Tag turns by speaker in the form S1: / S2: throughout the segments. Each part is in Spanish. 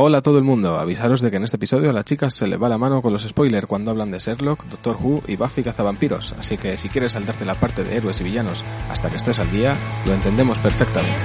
S1: Hola a todo el mundo, avisaros de que en este episodio a las chicas se le va la mano con los spoilers cuando hablan de Sherlock, Doctor Who y Buffy cazavampiros, así que si quieres saltarte la parte de héroes y villanos hasta que estés al día, lo entendemos perfectamente.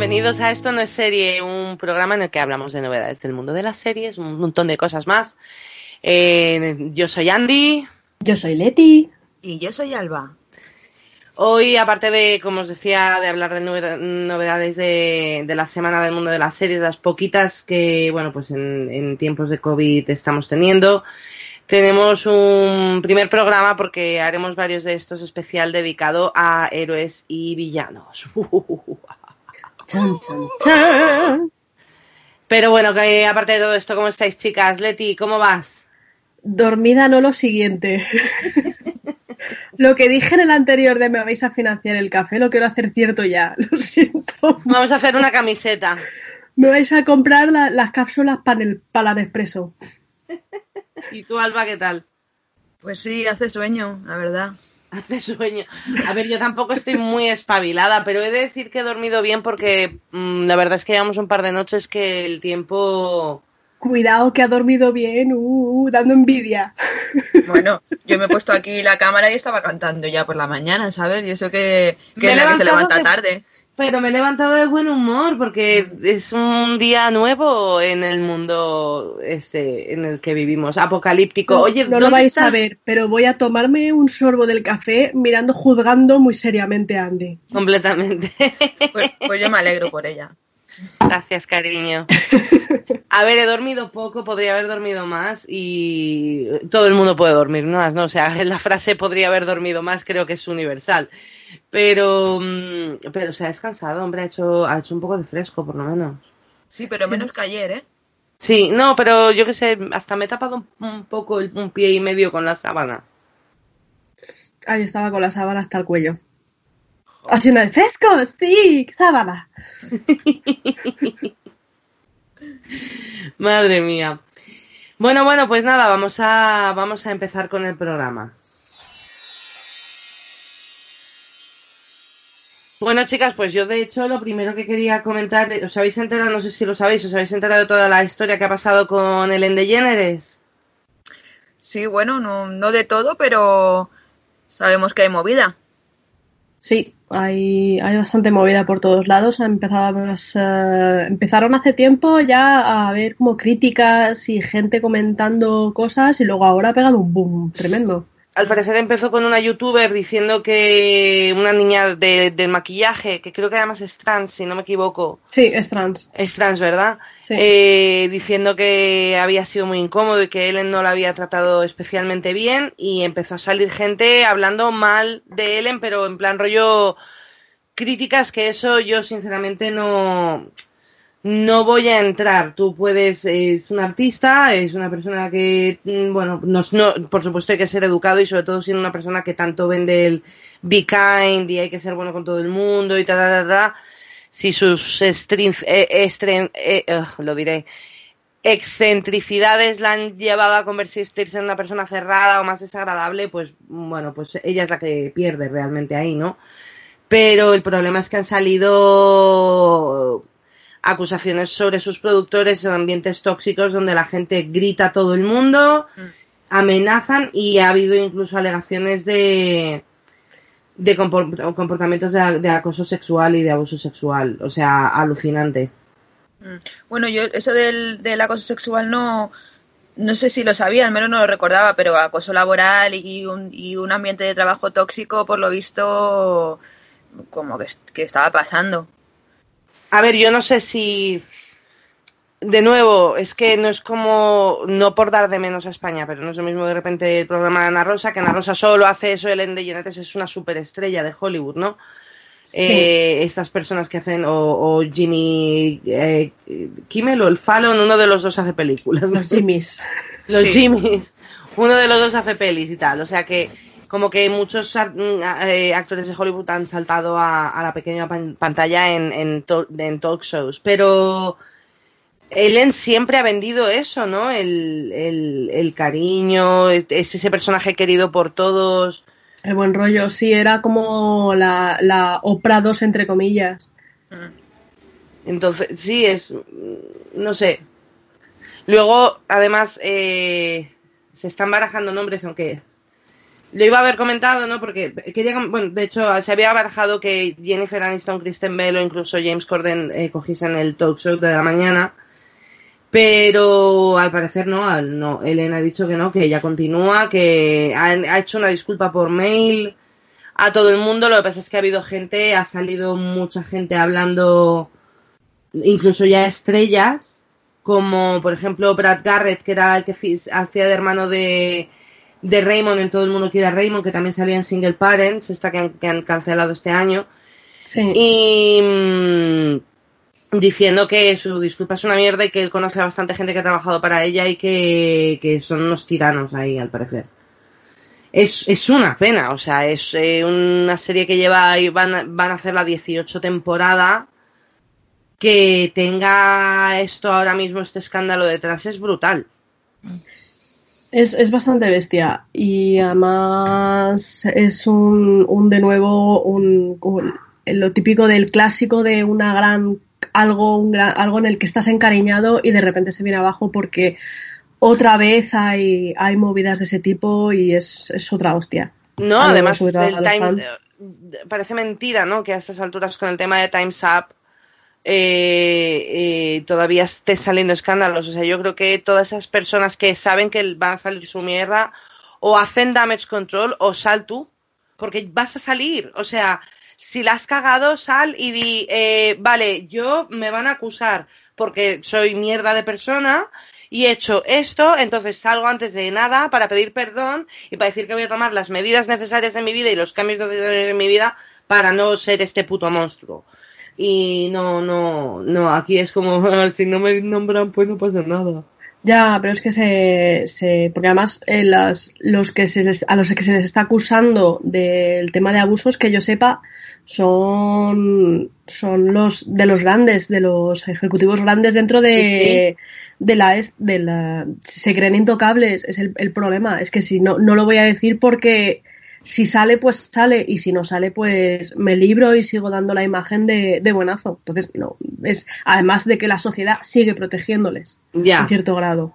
S2: Bienvenidos a Esto no es serie, un programa en el que hablamos de novedades del mundo de las series, un montón de cosas más. Eh, yo soy Andy.
S3: Yo soy Leti.
S4: Y yo soy Alba.
S2: Hoy, aparte de, como os decía, de hablar de novedades de, la semana del mundo de las series, las poquitas que, bueno, pues en tiempos de COVID estamos teniendo, tenemos un primer programa porque haremos varios de estos especial dedicado a héroes y villanos. Pero bueno, que aparte de todo esto, ¿cómo estáis, chicas? Leti, ¿cómo vas?
S3: Dormida, no lo siguiente. lo que dije en el anterior de me vais a financiar el café, lo quiero hacer cierto ya. Lo siento.
S2: Vamos a hacer una camiseta.
S3: Me vais a comprar las cápsulas para el, para el expreso.
S2: ¿Y tú, Alba, qué tal?
S4: Pues sí, hace sueño, la verdad.
S2: Hace sueño. A ver, yo tampoco estoy muy espabilada, pero he de decir que he dormido bien porque mm, la verdad es que llevamos un par de noches que el tiempo...
S3: Cuidado que ha dormido bien, uh, uh, dando envidia.
S4: Bueno, yo me he puesto aquí la cámara y estaba cantando ya por la mañana, ¿sabes? Y eso que, que es la que se levanta tarde.
S2: Pero me he levantado de buen humor porque es un día nuevo en el mundo este en el que vivimos, apocalíptico.
S3: No,
S2: Oye,
S3: no lo vais a ver, pero voy a tomarme un sorbo del café mirando, juzgando muy seriamente a Andy.
S2: Completamente.
S4: Pues, pues yo me alegro por ella.
S2: Gracias, cariño. A ver, he dormido poco, podría haber dormido más y todo el mundo puede dormir más, ¿no? O sea, la frase podría haber dormido más creo que es universal. Pero, mm, pero se ha descansado, hombre, ha hecho, ha hecho un poco de fresco, por lo menos.
S4: Sí, pero menos que ayer, ¿eh?
S2: Sí, no, pero yo qué sé, hasta me he tapado un, poco un pie y medio con la sábana.
S3: Ah, yo estaba con la sábana hasta el cuello. Haciendo de fresco, sí, sábana.
S2: Madre mía. Bueno, bueno, pues nada, vamos a, vamos a empezar con el programa. Bueno, chicas, pues yo de hecho lo primero que quería comentar, ¿os habéis enterado, no sé si lo sabéis, os habéis enterado de toda la historia que ha pasado con el DeGeneres?
S4: Sí, bueno, no, no de todo, pero sabemos que hay movida.
S3: Sí, hay, hay bastante movida por todos lados. Pues, eh, empezaron hace tiempo ya a haber como críticas y gente comentando cosas y luego ahora ha pegado un boom tremendo
S2: al parecer empezó con una youtuber diciendo que una niña de, del maquillaje, que creo que además es trans, si no me equivoco.
S3: Sí, es trans.
S2: Es trans, ¿verdad? Eh, diciendo que había sido muy incómodo y que Ellen no la había tratado especialmente bien y empezó a salir gente hablando mal de Ellen, pero en plan rollo críticas que eso yo sinceramente no no voy a entrar. Tú puedes, es un artista, es una persona que, mm, bueno, no, por supuesto hay que ser educado y sobre todo siendo una persona que tanto vende el be kind y hay que ser bueno con todo el mundo y tal, tal, tal. Si sus streams, eh, eh, lo diré, excentricidades la han llevado a convertirse en una persona cerrada o más desagradable, pues bueno, pues ella es la que pierde realmente ahí, ¿no? Pero el problema es que han salido acusaciones sobre sus productores en ambientes tóxicos donde la gente grita a todo el mundo, mm. amenazan y ha habido incluso alegaciones de, de comportamientos de, acoso sexual y de abuso sexual. O sea, alucinante.
S4: Mm. Bueno, yo eso del, del acoso sexual no, no sé si lo sabía, al menos no lo recordaba, pero acoso laboral y un, y un ambiente de trabajo tóxico, por lo visto, como que, que estaba pasando.
S2: A ver, yo no sé si de nuevo, es que no es como, no por dar de menos a España, pero no es lo mismo de repente el programa de Ana Rosa, que Ana Rosa solo hace eso, Ellen DeGeneres es una superestrella de Hollywood, ¿no? Eh, estas personas que hacen, o, Jimmy eh, Kimmel o el Fallon, uno de los dos hace películas.
S3: Los Jimmys.
S2: Los Jimmys. Uno de los dos hace pelis y tal. O sea que como que muchos eh, actores de Hollywood han saltado a, la pequeña pantalla en, en, en talk shows. Pero Ellen siempre ha vendido eso, ¿no? El, el, cariño, es ese personaje querido por todos.
S3: El buen rollo, sí, era como la, la Oprah 2, entre comillas.
S2: Entonces, sí, es. No sé. Luego, además, eh, se están barajando nombres, aunque lo iba a haber comentado, ¿no? Porque quería, bueno, de hecho, se había barajado que Jennifer Aniston, Kristen Bell o incluso James Corden eh, cogiesen el talk show de la mañana. Pero al parecer no, no. Elena ha dicho que no, que ella continúa, que ha, hecho una disculpa por mail a todo el mundo. Lo que pasa es que ha habido gente, ha salido mucha gente hablando, incluso ya estrellas, como por ejemplo Brad Garrett, que era el que hacía de hermano de, de Raymond en Todo el Mundo Quiere a Raymond, que también salía en Single Parents, esta que han, que han cancelado este año. Sí. Y mm, diciendo que su disculpa es una mierda y que él conoce a bastante gente que ha trabajado para ella y que, son unos tiranos ahí, al parecer. Es, es una pena, o sea, es eh, una serie que lleva y van, van a hacer la 18 temporada. Que tenga esto ahora mismo, este escándalo detrás, es brutal.
S3: Es, es bastante bestia y además es un, un de nuevo un, lo típico del clásico de una gran algo, algo en el que estás encariñado y de repente se viene abajo porque otra vez hay, hay movidas de ese tipo y es, otra hostia.
S2: No, además time, parece mentira, ¿no? Que a estas alturas con el tema de Time's Up eh, eh, todavía esté saliendo escándalos. O sea, yo creo que todas esas personas que saben que van a salir su mierda o hacen damage control o sal tú, porque vas a salir. O sea, si la has cagado, sal y di, eh, vale, yo me van a acusar porque soy mierda de persona y he hecho esto, entonces salgo antes de nada para pedir perdón y para decir que voy a tomar las medidas necesarias en mi vida y los cambios necesarios en mi vida para no ser este puto monstruo. Y no, no, no, aquí es como, si no me nombran, pues no pasa nada.
S3: Ya, pero es que se, se porque además eh, las, los que se les, a los que se les está acusando del tema de abusos, que yo sepa, son, son los de los grandes, de los ejecutivos grandes dentro de, de la de la se creen intocables, es el, el, problema, es que si no, no lo voy a decir porque si sale, pues sale, y si no sale, pues me libro y sigo dando la imagen de, de buenazo. Entonces, no, es además de que la sociedad sigue protegiéndoles en cierto grado.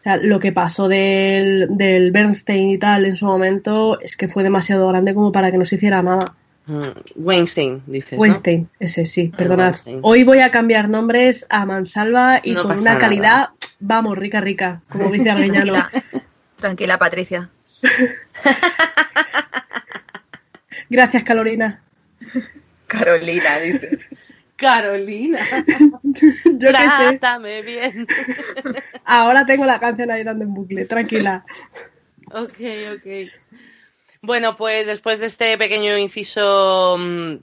S3: O sea, lo que pasó del, del Bernstein y tal en su momento es que fue demasiado grande como para que no se hiciera nada.
S2: Mm, Weinstein, dices.
S3: Weinstein, ese sí, ah, perdonad. Hoy voy a cambiar nombres a mansalva y con una calidad, vamos, rica, rica, como dice Arguiñano.
S4: Tranquila, Patricia.
S3: Gracias, Carolina.
S4: Carolina, dice.
S2: Carolina.
S3: Yo
S2: Trátame bien.
S3: Ahora tengo la canción ahí dando en bucle, tranquila.
S2: Ok, ok. Bueno, pues después de este pequeño inciso mm,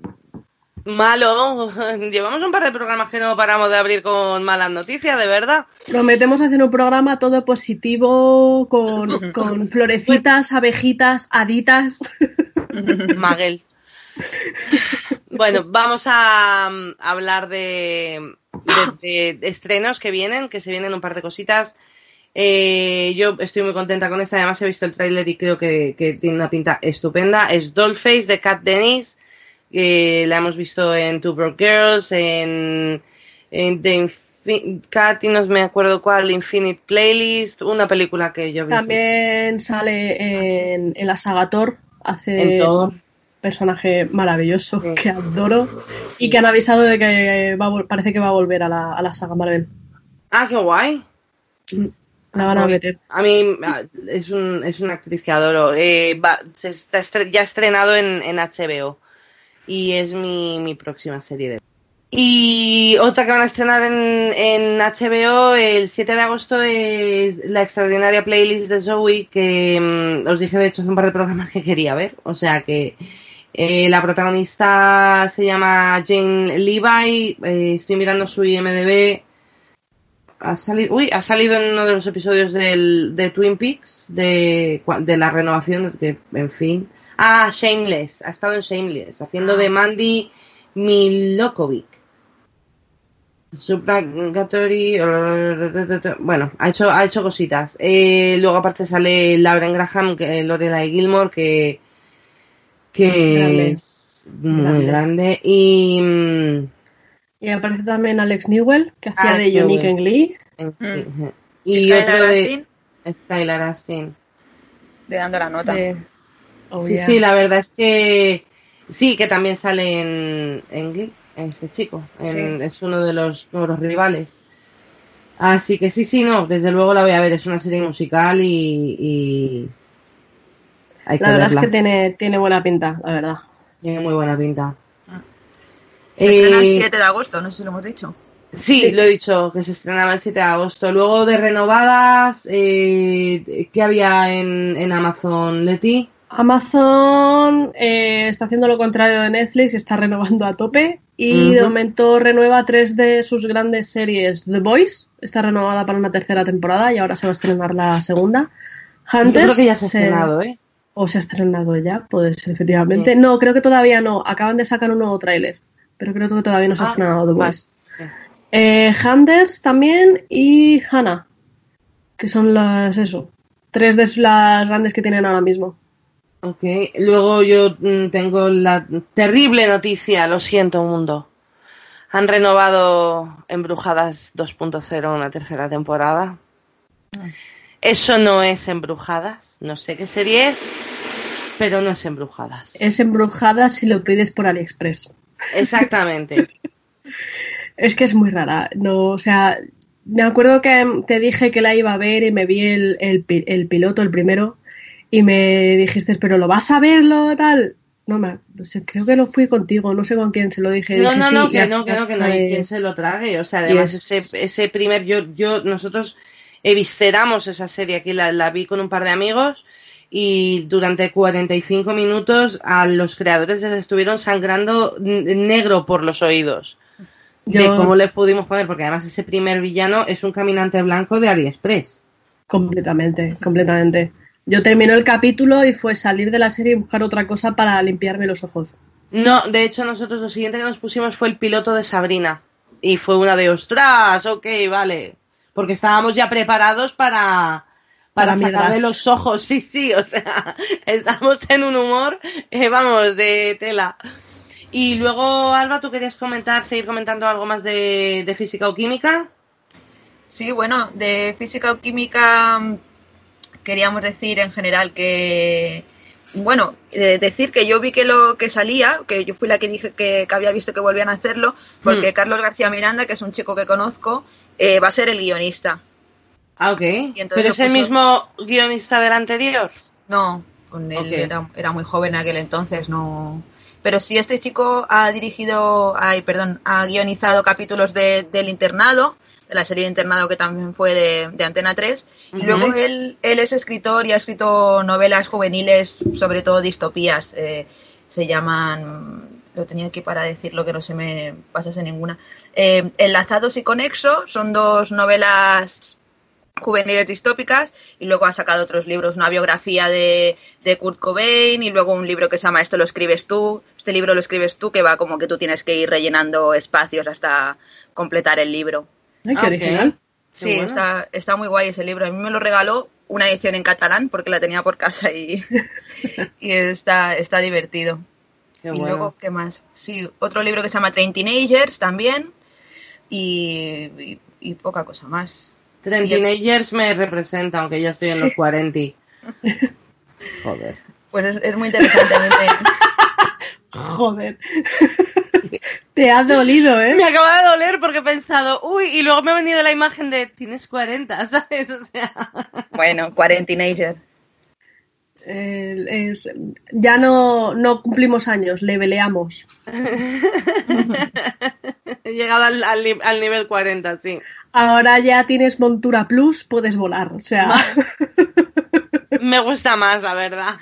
S2: malo, llevamos un par de programas que no paramos de abrir con malas noticias, de verdad.
S3: Prometemos hacer un programa todo positivo, con, con florecitas, abejitas, haditas.
S2: Maguel. Bueno, vamos a, mm, hablar de, de, estrenos que vienen, que se vienen un par de cositas. Eh, yo estoy muy contenta con esta, además he visto el tráiler y creo que, tiene una pinta estupenda. Es Dollface de Cat Dennis, la hemos visto en Two Broke Girls, en, en The y no me acuerdo cuál, Infinite Playlist, una película que yo vi.
S3: También sale en, en la saga Thor, hace un personaje maravilloso que adoro y que han avisado de que parece que va a volver a la, a la saga Marvel.
S2: Ah, qué guay.
S3: Mm, la van a meter.
S2: A mí ah, es, un, es una actriz que adoro. Eh, se está ya estrenado en, en HBO y es mi, mi próxima serie de y otra que van a estrenar en, en, HBO el 7 de agosto es la extraordinaria playlist de Zoe que mm, os dije de hecho hace un par de programas que quería ver. O sea que eh, la protagonista se llama Jane Levi, eh, estoy mirando su IMDB. Ha salido, uy, ha salido en uno de los episodios del, de Twin Peaks, de, de la renovación, que, en fin. Ah, Shameless, ha estado en Shameless, haciendo de ah. Mandy Milokovic. Subrogatory. Bueno, ha hecho, ha hecho cositas. Eh, luego, aparte, sale Lauren Graham, que, Lorelai Gilmore, que, que es muy grande. Y. Mm,
S3: y aparece también Alex Newell, que hacía de Unique en Glee.
S2: Mm. Y otro de. Skylar Astin.
S4: De dando la nota.
S2: Oh, sí, sí, la verdad es que. Sí, que también sale en, en Glee este chico. Es uno de los, los, rivales. Así que sí, sí, no, desde luego la voy a ver. Es una serie musical y.
S3: Hay la verdad es que tiene, tiene buena pinta, la verdad.
S2: Tiene muy buena pinta.
S4: Se estrena el 7 eh, de agosto, no sé si lo hemos dicho.
S2: Sí, lo he dicho, que se estrenaba el 7 de agosto. Luego de renovadas, eh, ¿qué había en, en Amazon, Leti?
S3: Amazon eh, está haciendo lo contrario de Netflix, está renovando a tope y de momento renueva tres de sus grandes series. The Boys está renovada para una tercera temporada y ahora se va a estrenar la segunda.
S2: Hunters, Yo creo que ya se ha estrenado, ¿eh?
S3: O se ha estrenado ya, puede ser, efectivamente. No, creo que todavía no. Acaban de sacar un nuevo tráiler, pero creo que todavía no se ha ah, estrenado The Boys. Eh, Hunters también y Hannah, que son las, eso, tres de las grandes que tienen ahora mismo.
S2: Ok, luego yo mm, tengo la terrible noticia, lo siento mundo. Han renovado Embrujadas 2.0 una tercera temporada. Eso no es Embrujadas, no sé qué serie es, pero no es Embrujadas.
S3: Es Embrujadas si lo pides por AliExpress.
S2: Exactamente.
S3: es que es muy rara, no, o sea, me acuerdo que te dije que la iba a ver y me vi el, el piloto, el primero, y me dijiste, pero lo vas a verlo, tal. No, me, creo que no fui contigo, no sé con quién se lo dije.
S2: No, no, no, que no, que no, que no hay quien se lo trague. O sea, además ese, ese primer, yo, yo, nosotros evisceramos esa serie aquí, la, la vi con un par de amigos y durante 45 minutos a los creadores les estuvieron sangrando negro por los oídos. De cómo les pudimos poner, porque además ese primer villano es un caminante blanco de AliExpress.
S3: Completamente, completamente. Yo terminé el capítulo y fue salir de la serie y buscar otra cosa para limpiarme los ojos.
S2: No, de hecho nosotros lo siguiente que nos pusimos fue el piloto de Sabrina. Y fue una de ostras, ok, vale. Porque estábamos ya preparados para, para, sacarle los ojos, sí, sí, o sea, estamos en un humor, eh, vamos, de tela. Y luego, Alba, ¿tú querías comentar, seguir comentando algo más de, de física o química?
S4: Sí, bueno, de física o química queríamos decir en general que, bueno, eh, decir que yo vi que lo que salía, que yo fui la que dije que, había visto que volvían a hacerlo, porque hmm. Carlos García Miranda, que es un chico que conozco, eh, va a ser el guionista.
S2: Ah, ok. ¿Pero es el mismo guionista del anterior?
S4: No, con él era, muy joven aquel entonces, no. Pero sí, este chico ha dirigido, ay, perdón, ha guionizado capítulos de, del internado, de la serie de internado que también fue de, Antena 3. Y luego él, él es escritor y ha escrito novelas juveniles, sobre todo distopías. Eh, se llaman, lo tenía aquí para decirlo que no se me pasase ninguna. Eh, Enlazados y Conexo son dos novelas juveniles distópicas y luego ha sacado otros libros, una biografía de, de, Kurt Cobain y luego un libro que se llama Esto lo escribes tú, este libro lo escribes tú que va como que tú tienes que ir rellenando espacios hasta completar el libro.
S3: Ay, qué original.
S4: Sí, está, está muy guay ese libro. A mí me lo regaló una edición en catalán porque la tenía por casa y, y está, está divertido. Qué y bueno. luego, ¿qué más? Sí, otro libro que se llama Train Teenagers también y, y, y poca cosa más.
S2: Train Teenagers me representa, aunque yo estoy en los 40. Joder.
S4: Pues es, es muy interesante. A mí me...
S3: Joder. Te ha dolido, ¿eh?
S2: Me acaba de doler porque he pensado, uy, y luego me ha venido la imagen de tienes 40, ¿sabes? O sea...
S4: Bueno, 40 teenager.
S3: Eh, es, ya no, no cumplimos años, le veleamos.
S2: he llegado al, al, al, nivel 40, sí.
S3: Ahora ya tienes montura plus, puedes volar, o sea...
S2: me gusta más, la verdad.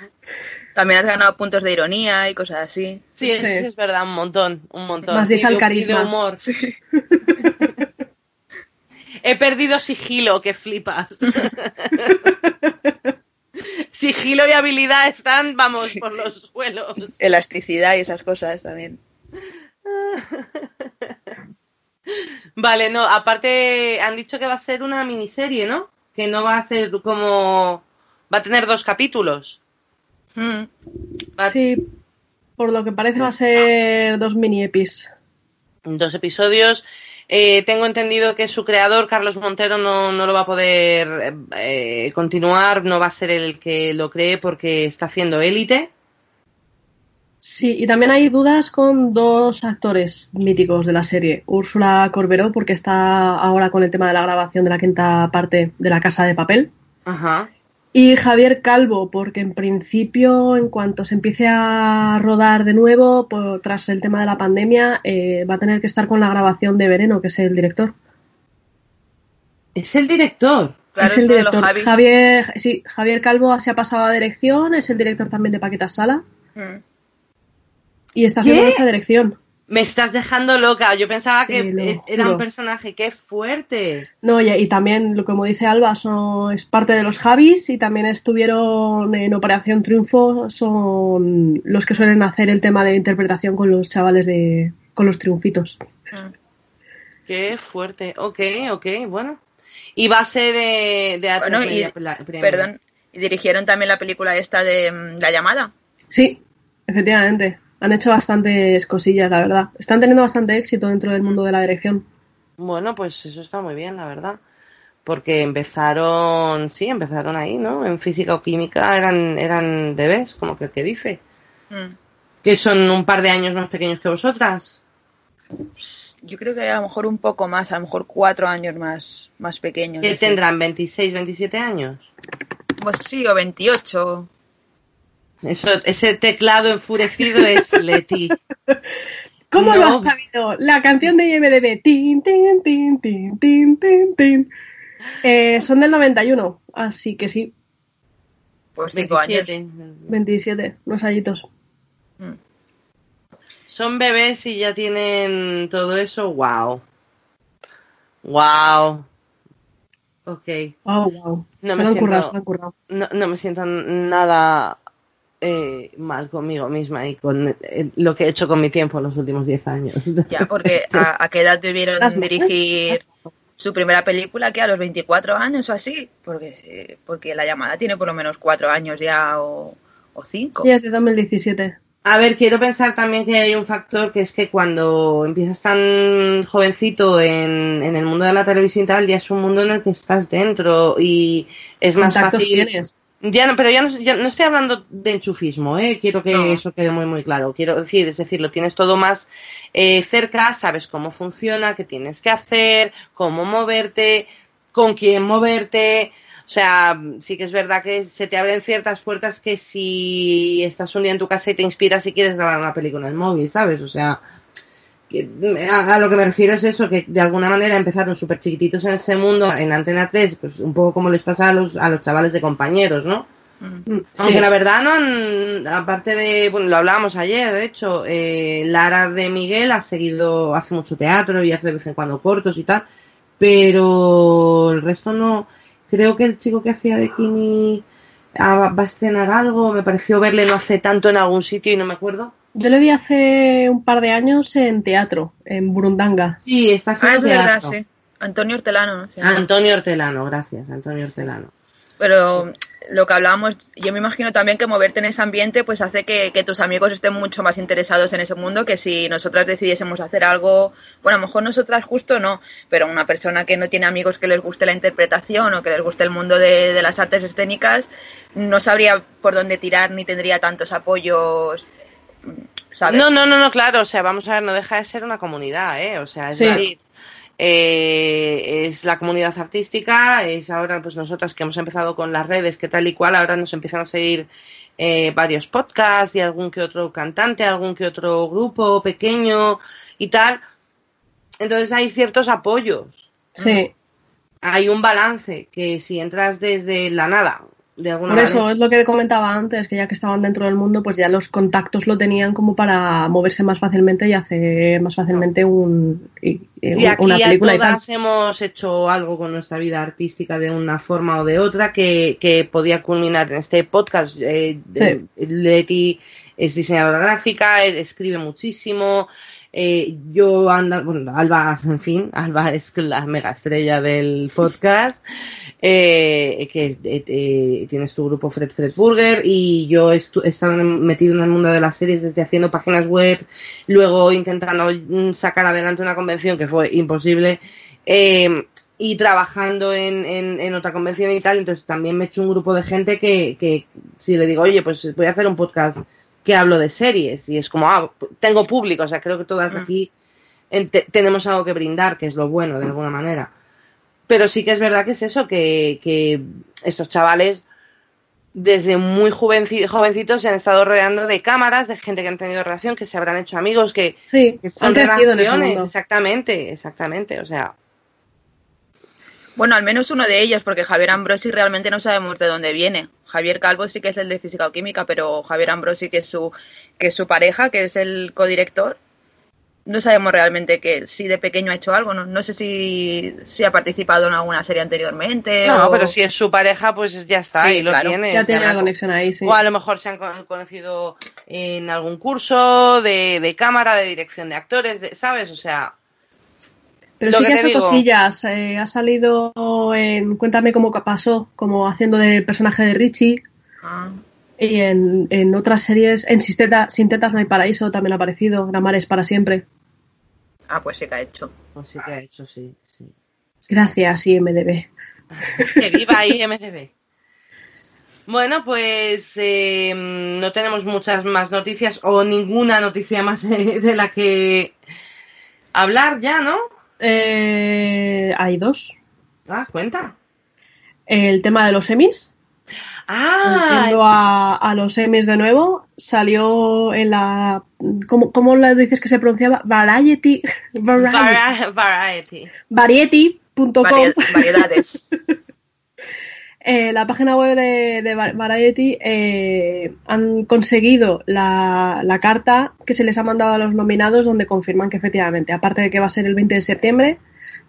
S4: También has ganado puntos de ironía y cosas así.
S2: Sí, sí. es verdad, un montón, un montón.
S3: Más dice el carisma.
S2: Y de humor. Sí. He perdido sigilo, que flipas. sigilo y habilidad están, vamos, sí. por los suelos.
S4: Elasticidad y esas cosas también.
S2: vale, no, aparte han dicho que va a ser una miniserie, ¿no? Que no va a ser como... Va a tener dos capítulos.
S3: Mm. Sí, por lo que parece va a ser dos mini epis.
S2: Dos episodios. Eh, tengo entendido que su creador, Carlos Montero, no, no lo va a poder eh, continuar, no va a ser el que lo cree porque está haciendo élite.
S3: Sí, y también hay dudas con dos actores míticos de la serie. Úrsula Corberó, porque está ahora con el tema de la grabación de la quinta parte de La Casa de Papel.
S2: Ajá.
S3: Y Javier Calvo, porque en principio, en cuanto se empiece a rodar de nuevo, por, tras el tema de la pandemia, eh, va a tener que estar con la grabación de Veneno, que es el director.
S2: ¿Es el director?
S3: Claro, es el director. Javier, sí, Javier Calvo se ha pasado a dirección, es el director también de Paquita Sala. Mm. Y está haciendo esa dirección.
S2: Me estás dejando loca. Yo pensaba que era un personaje. ¡Qué fuerte!
S3: No, y, y también, como dice Alba, son, es parte de los Javis y también estuvieron en Operación Triunfo. Son los que suelen hacer el tema de interpretación con los chavales de. con los triunfitos.
S2: Ah. ¡Qué fuerte! Ok, ok, bueno. Y base de, de
S4: bueno, y, Perdón. ¿Y dirigieron también la película esta de mm, La llamada?
S3: Sí, efectivamente han hecho bastantes cosillas, la verdad. Están teniendo bastante éxito dentro del mundo de la dirección.
S2: Bueno, pues eso está muy bien, la verdad. Porque empezaron, sí, empezaron ahí, ¿no? En física o química eran, eran bebés, como que te dice. Mm. Que son un par de años más pequeños que vosotras.
S4: Yo creo que a lo mejor un poco más, a lo mejor cuatro años más, más pequeños.
S2: ¿Qué tendrán? ¿26, 27 años?
S4: Pues sí, o 28.
S2: Eso, ese teclado enfurecido es Leti.
S3: ¿Cómo no. lo has sabido? La canción de IMDB. Tin, tin, tin, tin, tin, tin, tin. Eh, son del 91, así que sí.
S4: Pues 27. Años.
S3: 27, unos añitos.
S2: Mm. Son bebés y ya tienen todo eso. ¡Wow! ¡Wow! Ok.
S3: Wow, wow.
S2: No me, siento, currado, no, no me siento nada eh, mal conmigo misma y con eh, lo que he hecho con mi tiempo en los últimos 10 años.
S4: Ya, porque ¿a, a qué edad debieron dirigir su primera película? que ¿A los 24 años o así? Porque, porque la llamada tiene por lo menos 4 años ya o, o 5.
S3: Sí, es de 2017.
S2: A ver, quiero pensar también que hay un factor que es que cuando empiezas tan jovencito en, en el mundo de la televisión y tal, ya es un mundo en el que estás dentro y es más fácil.
S3: Tienes?
S2: Ya no, pero ya no, ya no, estoy hablando de enchufismo, ¿eh? quiero que no. eso quede muy muy claro. Quiero decir, es decir, lo tienes todo más eh, cerca, sabes cómo funciona, qué tienes que hacer, cómo moverte, con quién moverte. O sea, sí que es verdad que se te abren ciertas puertas que si estás un día en tu casa y te inspiras y quieres grabar una película en el móvil, ¿sabes? O sea, a, lo que me refiero es eso, que de alguna manera empezaron súper chiquititos en ese mundo, en Antena 3, pues un poco como les pasa a los, a los chavales de compañeros, ¿no? Mm. Aunque sí. la verdad, no, aparte de, bueno, lo hablábamos ayer, de hecho, eh, Lara de Miguel ha seguido, hace mucho teatro y hace de vez en cuando cortos y tal, pero el resto no. creo que el chico que hacía de Kimi ah, va a estrenar algo, me pareció verle no hace tanto en algún sitio y no me acuerdo.
S3: Yo le vi hace un par de años en teatro, en Burundanga.
S2: Sí, está haciendo
S4: Ah, es
S2: teatro.
S4: verdad, sí. Antonio Hortelano.
S2: Antonio Hortelano, gracias, Antonio Hortelano.
S4: Pero lo que hablábamos, yo me imagino también que moverte en ese ambiente pues hace que, que tus amigos estén mucho más interesados en ese mundo que si nosotras decidiésemos hacer algo, bueno, a lo mejor nosotras justo no, pero una persona que no tiene amigos que les guste la interpretación o que les guste el mundo de, de las artes escénicas, no sabría por dónde tirar ni tendría tantos apoyos, ¿sabes?
S2: No, no, no, no, claro, o sea, vamos a ver, no deja de ser una comunidad, ¿eh? O sea, es
S3: Sí.
S2: decir, eh, es la comunidad artística, es ahora pues nosotras que hemos empezado con las redes, que tal y cual, ahora nos empiezan a seguir eh, varios podcasts y algún que otro cantante, algún que otro grupo pequeño y tal. Entonces hay ciertos apoyos,
S3: Sí,
S2: hay un balance que si entras desde la nada, de alguna
S3: por eso
S2: manera.
S3: es lo que comentaba antes, que ya que estaban dentro del mundo, pues ya los contactos lo tenían como para moverse más fácilmente y hacer más fácilmente un, y- y
S2: Y aquí
S3: una
S2: a
S3: película y tal.
S2: todas hemos hecho algo con nuestra vida artística de una forma o de otra que, que podía culminar en este podcast. Eh, Leti es diseñadora gráfica, escribe muchísimo. Eh, yo anda, bueno, Alba, en fin, Alba es la mega estrella del podcast, eh, que eh, eh, tienes tu grupo Fred Fred Burger y yo he estado metido en el mundo de las series desde haciendo páginas web, luego intentando mm, sacar adelante una convención que fue imposible eh, y trabajando en, en, en otra convención y tal, entonces también me he hecho un grupo de gente que, que si le digo, oye, pues voy a hacer un podcast que hablo de series y es como, ah, tengo público, o sea, creo que todas
S4: Mm.
S2: aquí en- te- tenemos algo que brindar, que es lo bueno de alguna manera. Pero sí que es verdad que es eso, que, que estos chavales desde muy jovenci- jovencitos se han estado rodeando de cámaras, de gente que han tenido relación, que se habrán hecho amigos, que,
S3: Sí,
S2: que son
S3: han crecido en ese mundo.
S2: exactamente, exactamente, o sea,
S4: Bueno, al menos uno de ellos, porque Javier Ambrosi realmente no sabemos de dónde viene. Javier Calvo sí que es el de física o química, pero Javier Ambrosi, que es su, que es su pareja, que es el codirector, no sabemos realmente que si de pequeño ha hecho algo. No, no sé si, si ha participado en alguna serie anteriormente.
S2: no,
S4: o-
S2: pero si es su pareja, pues ya está,
S4: Sí,
S2: ahí lo
S4: claro.
S2: tiene.
S3: Ya tiene la conexión ahí, sí.
S2: O a lo mejor se han con- conocido en algún curso de, de cámara, de dirección de actores, de- ¿sabes? O sea,
S3: Pero
S2: lo
S3: sí
S2: que
S3: ha hecho
S2: digo.
S3: cosillas. eh, ha salido en Cuéntame cómo pasó, como haciendo del personaje de Richie.
S4: Ah,
S3: Y en, en otras series, en Sin Teta- Sin Tetas No hay Paraíso también ha aparecido. Amar es para siempre.
S4: ah, pues sí que ha hecho.
S2: pues sí que ha hecho, sí. sí.
S3: Gracias, IMDB.
S2: Que viva IMDB. Bueno, pues eh, no tenemos muchas más noticias o ninguna noticia más de la que hablar ya, ¿no?
S3: Eh, hay dos.
S2: Ah, cuenta.
S3: El tema de los semis.
S2: Ah,
S3: a, a los semis de nuevo, salió en la. ¿Cómo, cómo le dices que se pronunciaba? Variety. Variety.
S2: Vari- variety.
S3: Variety.com.
S4: Varie- variedades.
S3: Eh, la página web de, de Va- Variety eh, han conseguido la, la carta que se les ha mandado a los nominados donde confirman que efectivamente, aparte de que va a ser el 20 de septiembre,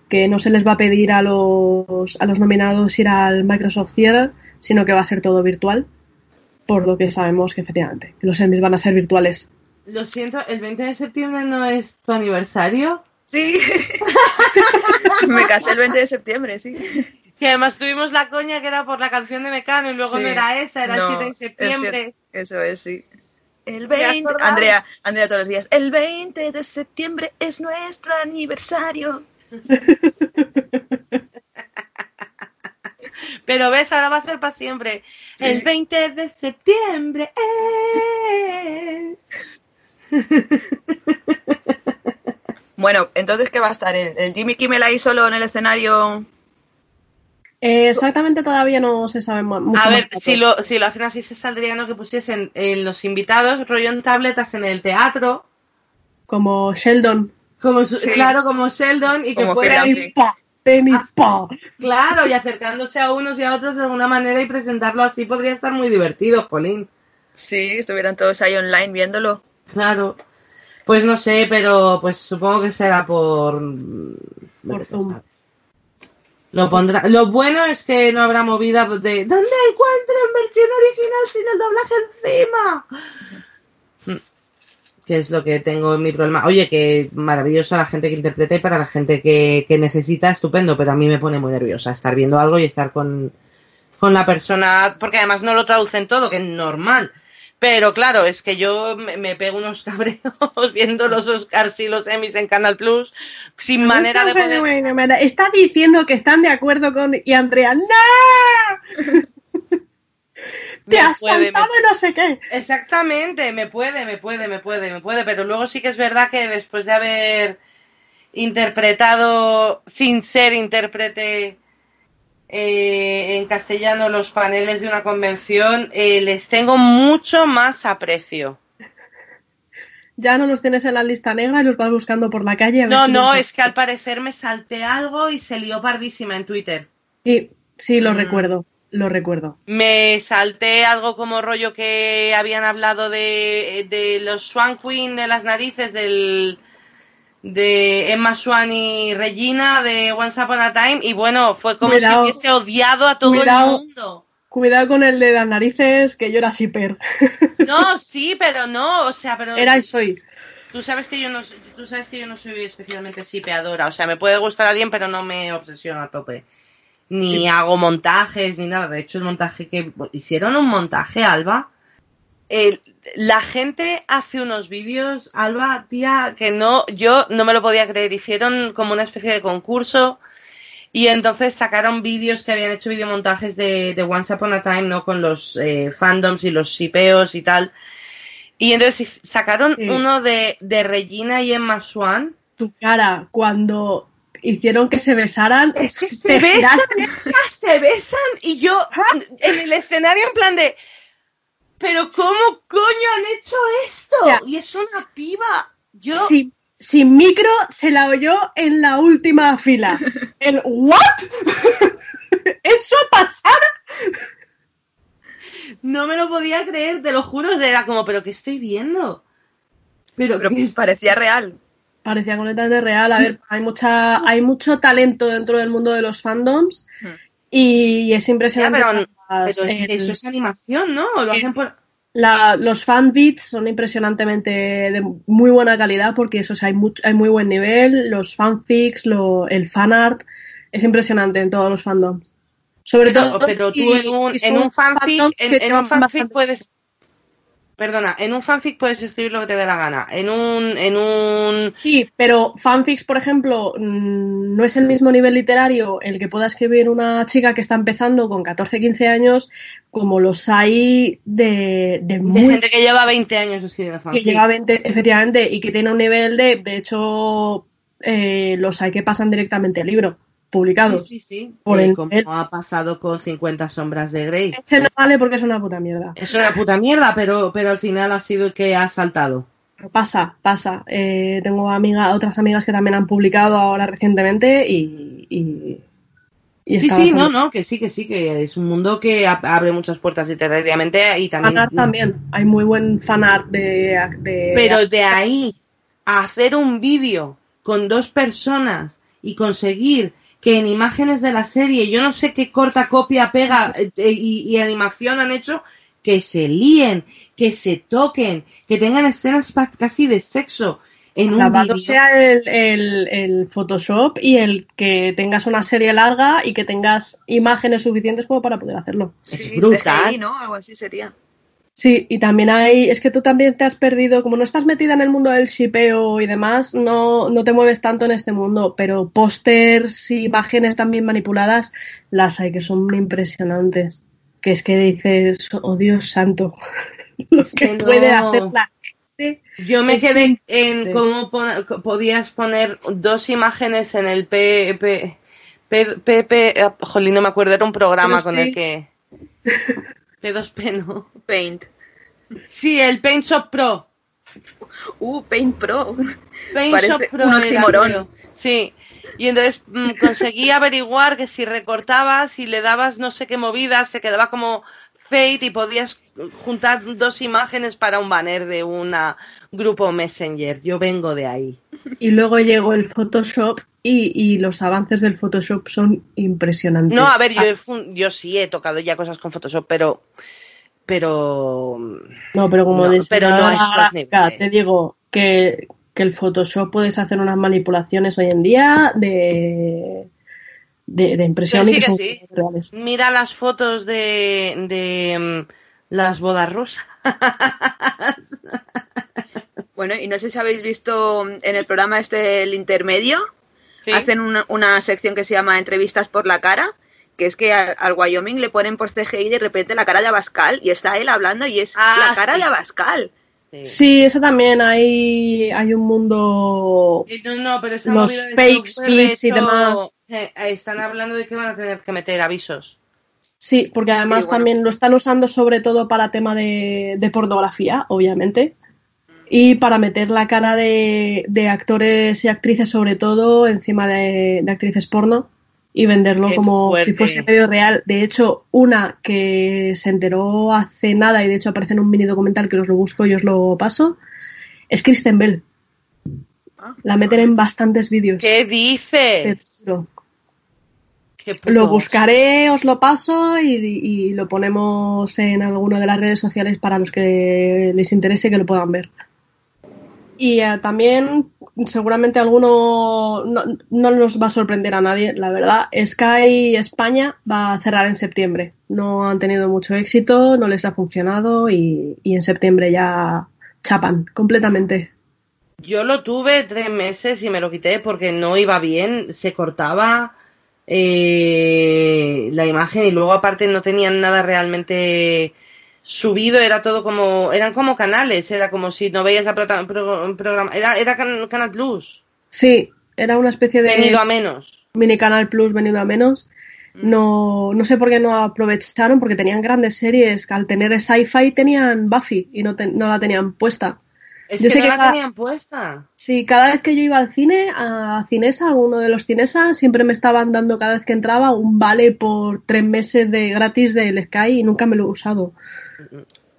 S3: que no se les va a pedir a los, a los nominados ir al Microsoft Theater, sino que va a ser todo virtual, por lo que sabemos que efectivamente los Emmys van a ser virtuales.
S2: Lo siento, el 20 de septiembre no es tu aniversario.
S4: Sí. Me casé el 20 de septiembre, sí.
S2: Que además tuvimos la coña que era por la canción de Mecano y luego
S4: Sí.
S2: no era esa, era
S4: No,
S2: el 7 de septiembre.
S4: Eso es, sí. El
S2: ¿Te has
S4: 20,
S2: acordado?
S4: Andrea, Andrea todos los días. El 20 de septiembre es nuestro aniversario.
S2: Pero ves, ahora va a ser para siempre.
S4: Sí.
S2: El 20 de septiembre es.
S4: Bueno, entonces, ¿qué va a estar? ¿El, el Jimmy Kimmel ahí solo en el escenario?
S3: Eh, exactamente todavía no se sabe mu- mucho
S2: A
S3: más
S2: ver, si lo, si lo hacen así, se saldría ¿no? que pusiesen en los invitados rollo en tabletas en el teatro,
S3: Como Sheldon.
S2: como
S4: Sí.
S2: claro, como Sheldon, y que
S4: Como
S2: puedan.
S3: Pa, Penny pa.
S2: claro, y acercándose a unos y a otros de alguna manera y presentarlo así podría estar muy divertido, Polín.
S4: Sí, estuvieran todos ahí online viéndolo.
S2: Claro. Pues no sé, pero pues supongo que será por...
S3: Por
S2: vete a
S3: Zoom.
S2: Lo pondrá. Lo bueno es que no habrá movida de ¿Dónde encuentro en versión original sin el doblaje encima? Que es lo que tengo en mi problema. Oye, que maravillosa la gente que interprete para la gente que, que necesita, estupendo, pero a mí me pone muy nerviosa estar viendo algo y estar con, con la persona, porque además no lo traducen todo, que es normal. Pero claro, es que yo me, pego unos cabreos viendo los Oscars y los Emmys en Canal Plus sin manera de poder...
S3: Está diciendo que están de acuerdo con... Y Andrea, ¡no! Te has saltado y no sé qué.
S2: Exactamente, me puede, me puede, me puede, me puede. Pero luego sí que es verdad que después de haber interpretado sin ser intérprete eh, en castellano los paneles de una convención, eh, les tengo mucho más aprecio.
S3: Ya no los tienes en la lista negra y los vas buscando por la calle.
S2: no, no, es que al parecer me salté algo y se lió pardísima en Twitter.
S3: Sí, sí, lo mm. recuerdo, lo recuerdo.
S2: Me salté algo como rollo que habían hablado de, de los Swan Queen de las narices del, de Emma Swan y Regina de Once Upon a Time y bueno, fue como si hubiese odiado a todo el mundo.
S3: Cuidado con el de las narices, que yo era shipper.
S2: No, sí, pero no, o sea, pero...
S3: Era y soy.
S2: Tú sabes que yo no, tú sabes que yo no soy especialmente shipeadora, o sea, me puede gustar a alguien, pero no me obsesiono a tope. Ni hago montajes, ni nada. De hecho, el montaje que... Hicieron un montaje, Alba, la gente hace unos vídeos, Alba, tía, que no, yo no me lo podía creer. Hicieron como una especie de concurso y entonces sacaron vídeos que habían hecho videomontajes de, de Once Upon a Time, ¿no? Con los eh, fandoms y los shipeos y tal. Y entonces sacaron uno de, de Regina y Emma Swan.
S3: Tu cara, cuando hicieron que se besaran.
S2: Es que se besan, se besan y yo en el escenario en plan de pero ¿cómo coño han hecho esto? Y es una piba. Yo...
S3: Sin, micro se la oyó en la última fila. El ¿what? ¿Eso pasada?
S2: No me lo podía creer, te lo juro. Era como, ¿pero qué estoy viendo?
S4: Pero, pero parecía real.
S3: Parecía completamente real. A ver, hay mucha, hay mucho talento dentro del mundo de los fandoms. Hmm. Y es impresionante.
S2: pero, eso es animación, ¿no? lo hacen por...
S3: los fanbits son impresionantemente de muy buena calidad porque eso hay, hay muy buen nivel. Los fanfics, lo, el fanart es impresionante en todos los fandoms.
S2: Sobre todo, pero tú en un, en un fanfic, en un fanfic puedes Perdona, en un fanfic puedes escribir lo que te dé la gana. En un, en un.
S3: Sí, pero fanfics, por ejemplo, mm, no es el mismo nivel literario el que pueda escribir una chica que está empezando con 14, 15 años, como los hay de.
S2: De, gente que lleva 20 años escribiendo fanfic.
S3: Que lleva 20, efectivamente, y que tiene un nivel de. De hecho, eh, los hay que pasan directamente al libro publicado.
S2: Sí, sí, Por el, como ha pasado con 50 sombras de Grey.
S3: Ese no vale porque es una puta mierda.
S2: Es una puta mierda, pero, pero al final ha sido el que ha saltado.
S3: Pasa, pasa. Eh, tengo amiga, otras amigas que también han publicado ahora recientemente y... y,
S2: sí, sí, no, no, que sí, que sí, que es un mundo que abre muchas puertas literariamente y también...
S3: Fanart también, hay muy buen fanart de... de
S2: pero de ahí a hacer un vídeo con dos personas y conseguir que en imágenes de la serie, yo no sé qué corta copia, pega eh, y, animación han hecho, que se líen, que se toquen, que tengan escenas casi de sexo en un vídeo.
S3: sea el, el, Photoshop y el que tengas una serie larga y que tengas imágenes suficientes como para poder hacerlo.
S4: es brutal. ¿no? Algo así sería.
S3: Sí, y también hay, es que tú también te has perdido, como no estás metida en el mundo del shipeo y demás, no, no te mueves tanto en este mundo, pero pósters y imágenes también manipuladas las hay que son impresionantes. Que es que dices, oh Dios santo, lo que, puede hacer la gente.
S2: Yo me quedé en cómo podías poner dos imágenes en el PP, PP, jolín, no me acuerdo, era un programa con el que... P2P, ¿no?
S4: Paint.
S2: Sí, el Paint Shop Pro.
S4: Uh, Paint Pro.
S2: Paint Shop Pro.
S4: Un oximorón.
S2: Sí. Y entonces mm, conseguí averiguar que si recortabas y le dabas no sé qué movidas, se quedaba como fade y podías juntar dos imágenes para un banner de un grupo Messenger. Yo vengo de ahí.
S3: Y luego llegó el Photoshop y, y los avances del Photoshop son impresionantes.
S2: No, a ver, yo,
S3: Ah,
S2: he fun- yo sí he tocado ya cosas con Photoshop, pero. Pero.
S3: No, pero como
S2: No, pero no a esos niveles.
S3: te digo que, que el Photoshop puedes hacer unas manipulaciones hoy en día de, de, de impresión
S2: Que
S3: y
S2: sí,
S3: que
S2: que
S3: son
S2: sí.
S3: reales.
S2: Mira las fotos de. de mm, las bodas rusas.
S4: Bueno, y no sé si habéis visto en el programa este, el intermedio,
S2: Sí.
S4: hacen una, una sección que se llama Entrevistas por la cara, que es que al, al Wyoming le ponen por CGI de repente la cara de Abascal y está él hablando y es
S2: Ah,
S4: la cara
S2: sí.
S4: de Abascal.
S2: Sí.
S3: Sí, eso también hay, hay un mundo
S2: No, no, pero esa
S3: Los
S2: movida de
S3: fake
S2: software, de
S3: speech y demás.
S2: eh, están hablando de que van a tener que meter avisos.
S3: Sí, porque además
S4: Sí, bueno.
S3: también lo están usando sobre todo para tema de, de pornografía, obviamente, y para meter la cara de, de actores y actrices sobre todo encima de, de actrices porno y venderlo
S2: Qué
S3: como
S2: fuerte.
S3: si fuese medio real. De hecho, una que se enteró hace nada y de hecho aparece en un mini documental que os lo busco y os lo paso, es Kristen Bell.
S4: Ah,
S3: La meten en bastantes vídeos.
S2: ¿Qué dices? Qué
S3: Lo buscaré, os lo paso y, y lo ponemos en alguna de las redes sociales para los que les interese que lo puedan ver. Y eh, también, seguramente alguno no, no nos va a sorprender a nadie, la verdad. Sky España va a cerrar en septiembre. No han tenido mucho éxito, no les ha funcionado y, y en septiembre ya chapan completamente.
S2: Yo lo tuve tres meses y me lo quité porque no iba bien, se cortaba eh, la imagen y luego aparte no tenían nada realmente subido, era todo como, eran como canales, era como si no veías el programa, era, era can- Canal Plus,
S3: Sí, era una especie de...
S2: venido a menos.
S3: mini canal plus venido a menos. No, no sé por qué no aprovecharon, porque tenían grandes series. que Al tener sci-fi tenían Buffy y no, te- no la tenían puesta.
S2: Es
S3: Yo
S2: que
S3: sé
S2: no
S3: que
S2: la
S3: cada-
S2: tenían puesta.
S3: Sí, cada vez que yo iba al cine, a Cinesa, a uno de los Cinesa, siempre me estaban dando cada vez que entraba un vale por tres meses de gratis del Sky y nunca me lo he usado.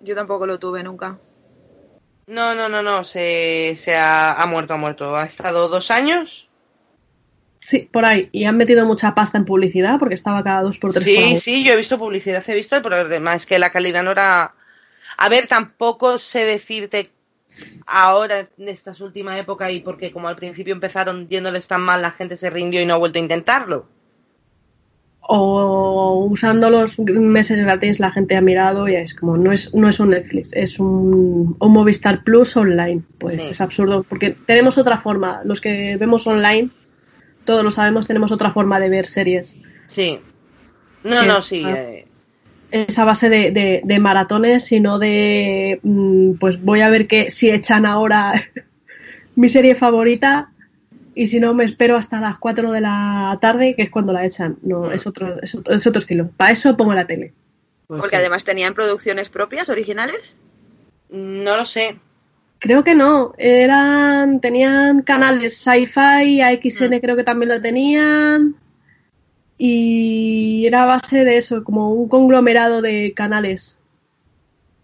S4: Yo tampoco lo tuve nunca.
S2: No, no, no, no, se, se ha, ha muerto, ha muerto. Ha estado dos años.
S3: Sí, por ahí. Y han metido mucha pasta en publicidad porque estaba cada dos por tres.
S2: Sí,
S3: ahí.
S2: sí, yo he visto publicidad, he visto, el problema es que la calidad no era... A ver, tampoco sé decirte ahora, en esta última época, y porque como al principio empezaron yéndoles tan mal, la gente se rindió y no ha vuelto a intentarlo.
S3: O usando los meses gratis la gente ha mirado y es como no es no es un Netflix es un, un Movistar Plus online pues
S2: Sí.
S3: es absurdo porque tenemos otra forma los que vemos online todos lo sabemos tenemos otra forma de ver series
S2: Sí. No, no, sí. eh,
S3: esa base de, de, de maratones sino de mm, pues voy a ver que si echan ahora mi serie favorita y si no me espero hasta las 4 de la tarde que es cuando la echan no es otro es otro, es otro estilo para eso pongo la tele
S2: pues
S4: Porque
S2: sí.
S4: además tenían producciones propias, originales.
S2: No lo sé.
S3: Creo que no, eran, tenían canales sci-fi, AXN
S4: Mm.
S3: creo que también lo tenían, y era a base de eso, como un conglomerado de canales.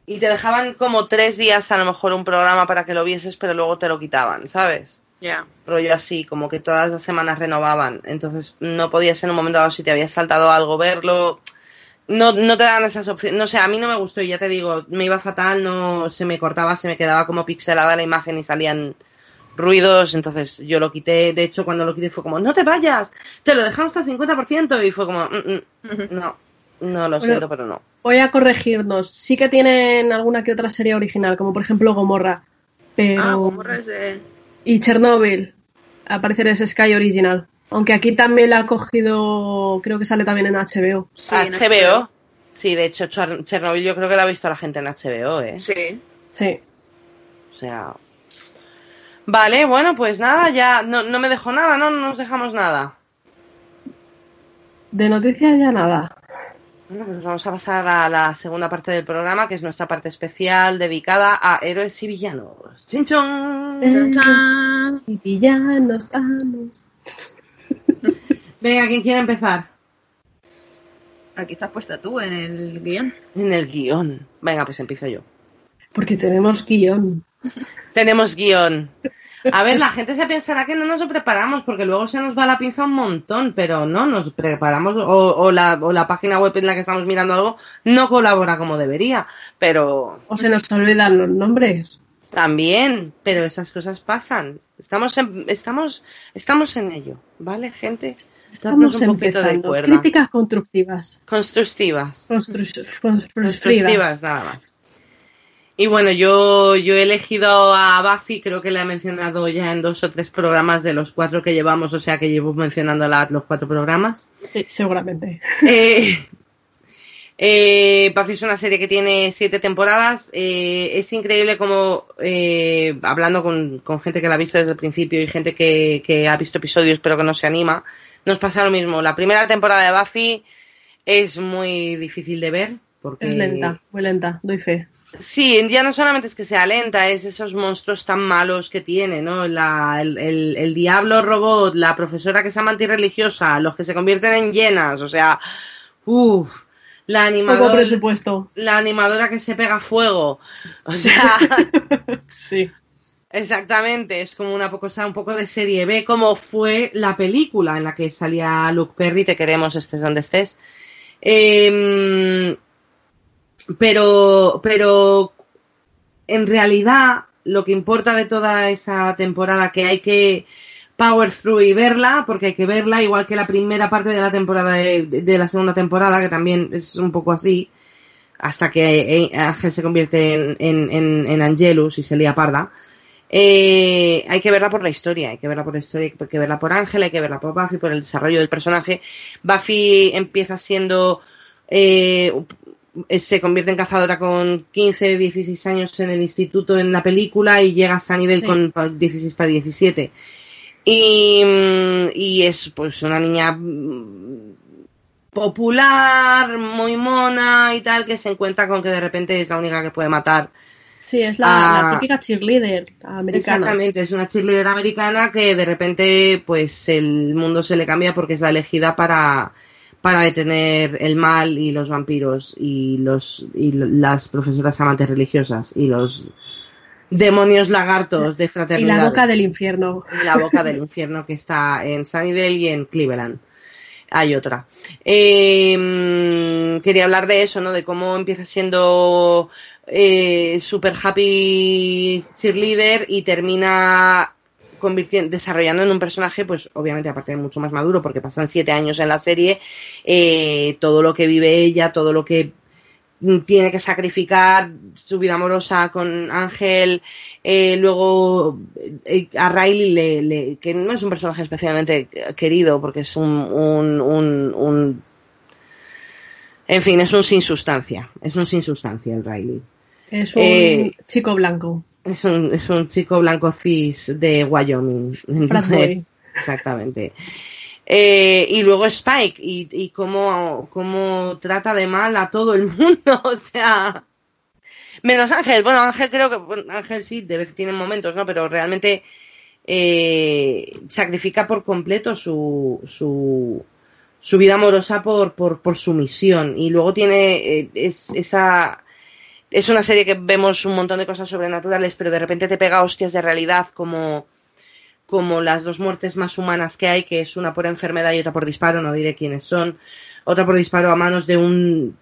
S2: Y te dejaban como tres días a lo mejor un programa para que lo vieses, pero luego te lo quitaban, ¿sabes?
S4: Ya.
S2: rollo así, como que todas las semanas renovaban. Entonces no podías en un momento dado, si te habías saltado algo, verlo. No, no te dan esas opciones. No sé, a mí no me gustó y ya te digo, me iba fatal, no se me cortaba, se me quedaba como pixelada la imagen y salían ruidos. Entonces yo lo quité. De hecho, cuando lo quité fue como, no te vayas, te lo dejamos al 50%. Y fue como, "Mm, mm, no, no lo siento, pero no.
S3: Voy a corregirnos, sí que tienen alguna que otra serie original, como por ejemplo Gomorra, pero...
S4: Ah, Gomorra es de...
S3: Y Chernobyl, a parecer es Sky Original. Aunque aquí también la ha cogido, creo que sale también en HBO.
S4: Sí, en
S2: HBO. Sí, de hecho, Char- Chernobyl yo creo que la ha visto la gente en HBO, ¿eh?
S4: Sí.
S3: Sí.
S2: O sea. Vale, bueno, pues nada, ya no, no me dejo nada, ¿no? No nos dejamos nada.
S3: De noticias ya nada.
S2: Bueno, pues vamos a pasar a la segunda parte del programa, que es nuestra parte especial dedicada a héroes y villanos. ¡Chin chon!
S4: Chan, chan.
S3: Y villanos, anos.
S2: Venga, ¿quién quiere empezar?
S4: Aquí estás puesta tú en el guion.
S2: En el guion. Venga, pues empiezo yo.
S3: Porque tenemos guion.
S2: Tenemos guion. A ver, la gente se pensará que no nos preparamos porque luego se nos va la pinza un montón, pero no, nos preparamos o, la, o la página web en la que estamos mirando algo no colabora como debería, pero...
S3: O se nos olvidan los nombres.
S2: También, pero esas cosas pasan. Estamos en, estamos, estamos en ello, ¿vale, gente?
S3: Estamos un poquito de cuerda. Críticas constructivas.
S2: Constructivas.
S3: constructivas,
S2: nada más. Y bueno, yo, yo he elegido a Buffy, creo que la he mencionado ya en dos o tres programas de los cuatro que llevamos, o sea que llevo mencionando los cuatro programas.
S3: Sí, seguramente.
S2: Eh, eh, Buffy es una serie que tiene siete temporadas. Eh, es increíble como, eh, hablando con, gente que la ha visto desde el principio y gente que, que ha visto episodios pero que no se anima, nos pasa lo mismo. La primera temporada de Buffy es muy difícil de ver. Porque...
S3: Es lenta, muy lenta, doy fe.
S2: Sí, ya no solamente es que sea lenta, es esos monstruos tan malos que tiene, ¿no? La, el, el, diablo robot, la profesora que es amante religiosa, los que se convierten en llenas, o sea, uff, la animadora.
S3: presupuesto.
S2: La animadora que se pega fuego, o sea.
S3: sí.
S2: Exactamente, es como una cosa un poco de serie B, como fue la película en la que salía Luke Perry, te queremos estés donde estés. Em, pero, pero en realidad lo que importa de toda esa temporada que hay que power through y verla, porque hay que verla, igual que la primera parte de la temporada de, la segunda temporada, que también es un poco así, hasta que Ángel se convierte en, en, en Angelus y se lía parda. Eh, hay que verla por la historia, hay que verla por la historia, hay que verla por Ángel, hay que verla por Buffy, por el desarrollo del personaje. Buffy empieza siendo, eh, se convierte en cazadora con 15, 16 años en el instituto en la película y llega a Sunnydale con 16 para 17. Y, y es pues una niña popular, muy mona y tal, que se encuentra con que de repente es la única que puede matar
S3: Sí, es la, típica cheerleader americana.
S2: Exactamente, es una cheerleader americana que de repente pues el mundo se le cambia porque es la elegida para, para detener el mal y los vampiros y los y las profesoras amantes religiosas y los demonios lagartos de fraternidad.
S3: Y la boca del infierno.
S2: Y la boca del infierno que está en Sunnydale y en Cleveland. Hay otra. Eh, quería hablar de eso, ¿no? De cómo empieza siendo eh, super happy cheerleader y termina convirtiendo, desarrollando en un personaje, pues obviamente aparte de mucho más maduro, porque pasan siete años en la serie, eh, todo lo que vive ella, todo lo que tiene que sacrificar, su vida amorosa con Ángel, eh, luego eh, a Riley, le, que no es un personaje especialmente querido, porque es un, un, un en fin, es un sin sustancia, es un sin sustancia el Riley.
S3: Es un eh, chico blanco.
S2: Es un, es un chico blanco cis de Wyoming. exactamente. Eh, y luego Spike y, y cómo, cómo, trata de mal a todo el mundo, o sea, menos Ángel. Bueno, Ángel creo que Ángel sí, de vez tiene momentos, ¿no? Pero realmente eh, sacrifica por completo su, su, su vida amorosa por, por, por su misión y luego tiene es, esa es una serie que vemos un montón de cosas sobrenaturales, pero de repente te pega hostias de realidad como, como las dos muertes más humanas que hay, que es una por enfermedad y otra por disparo, no diré quiénes son, otra por disparo a manos de un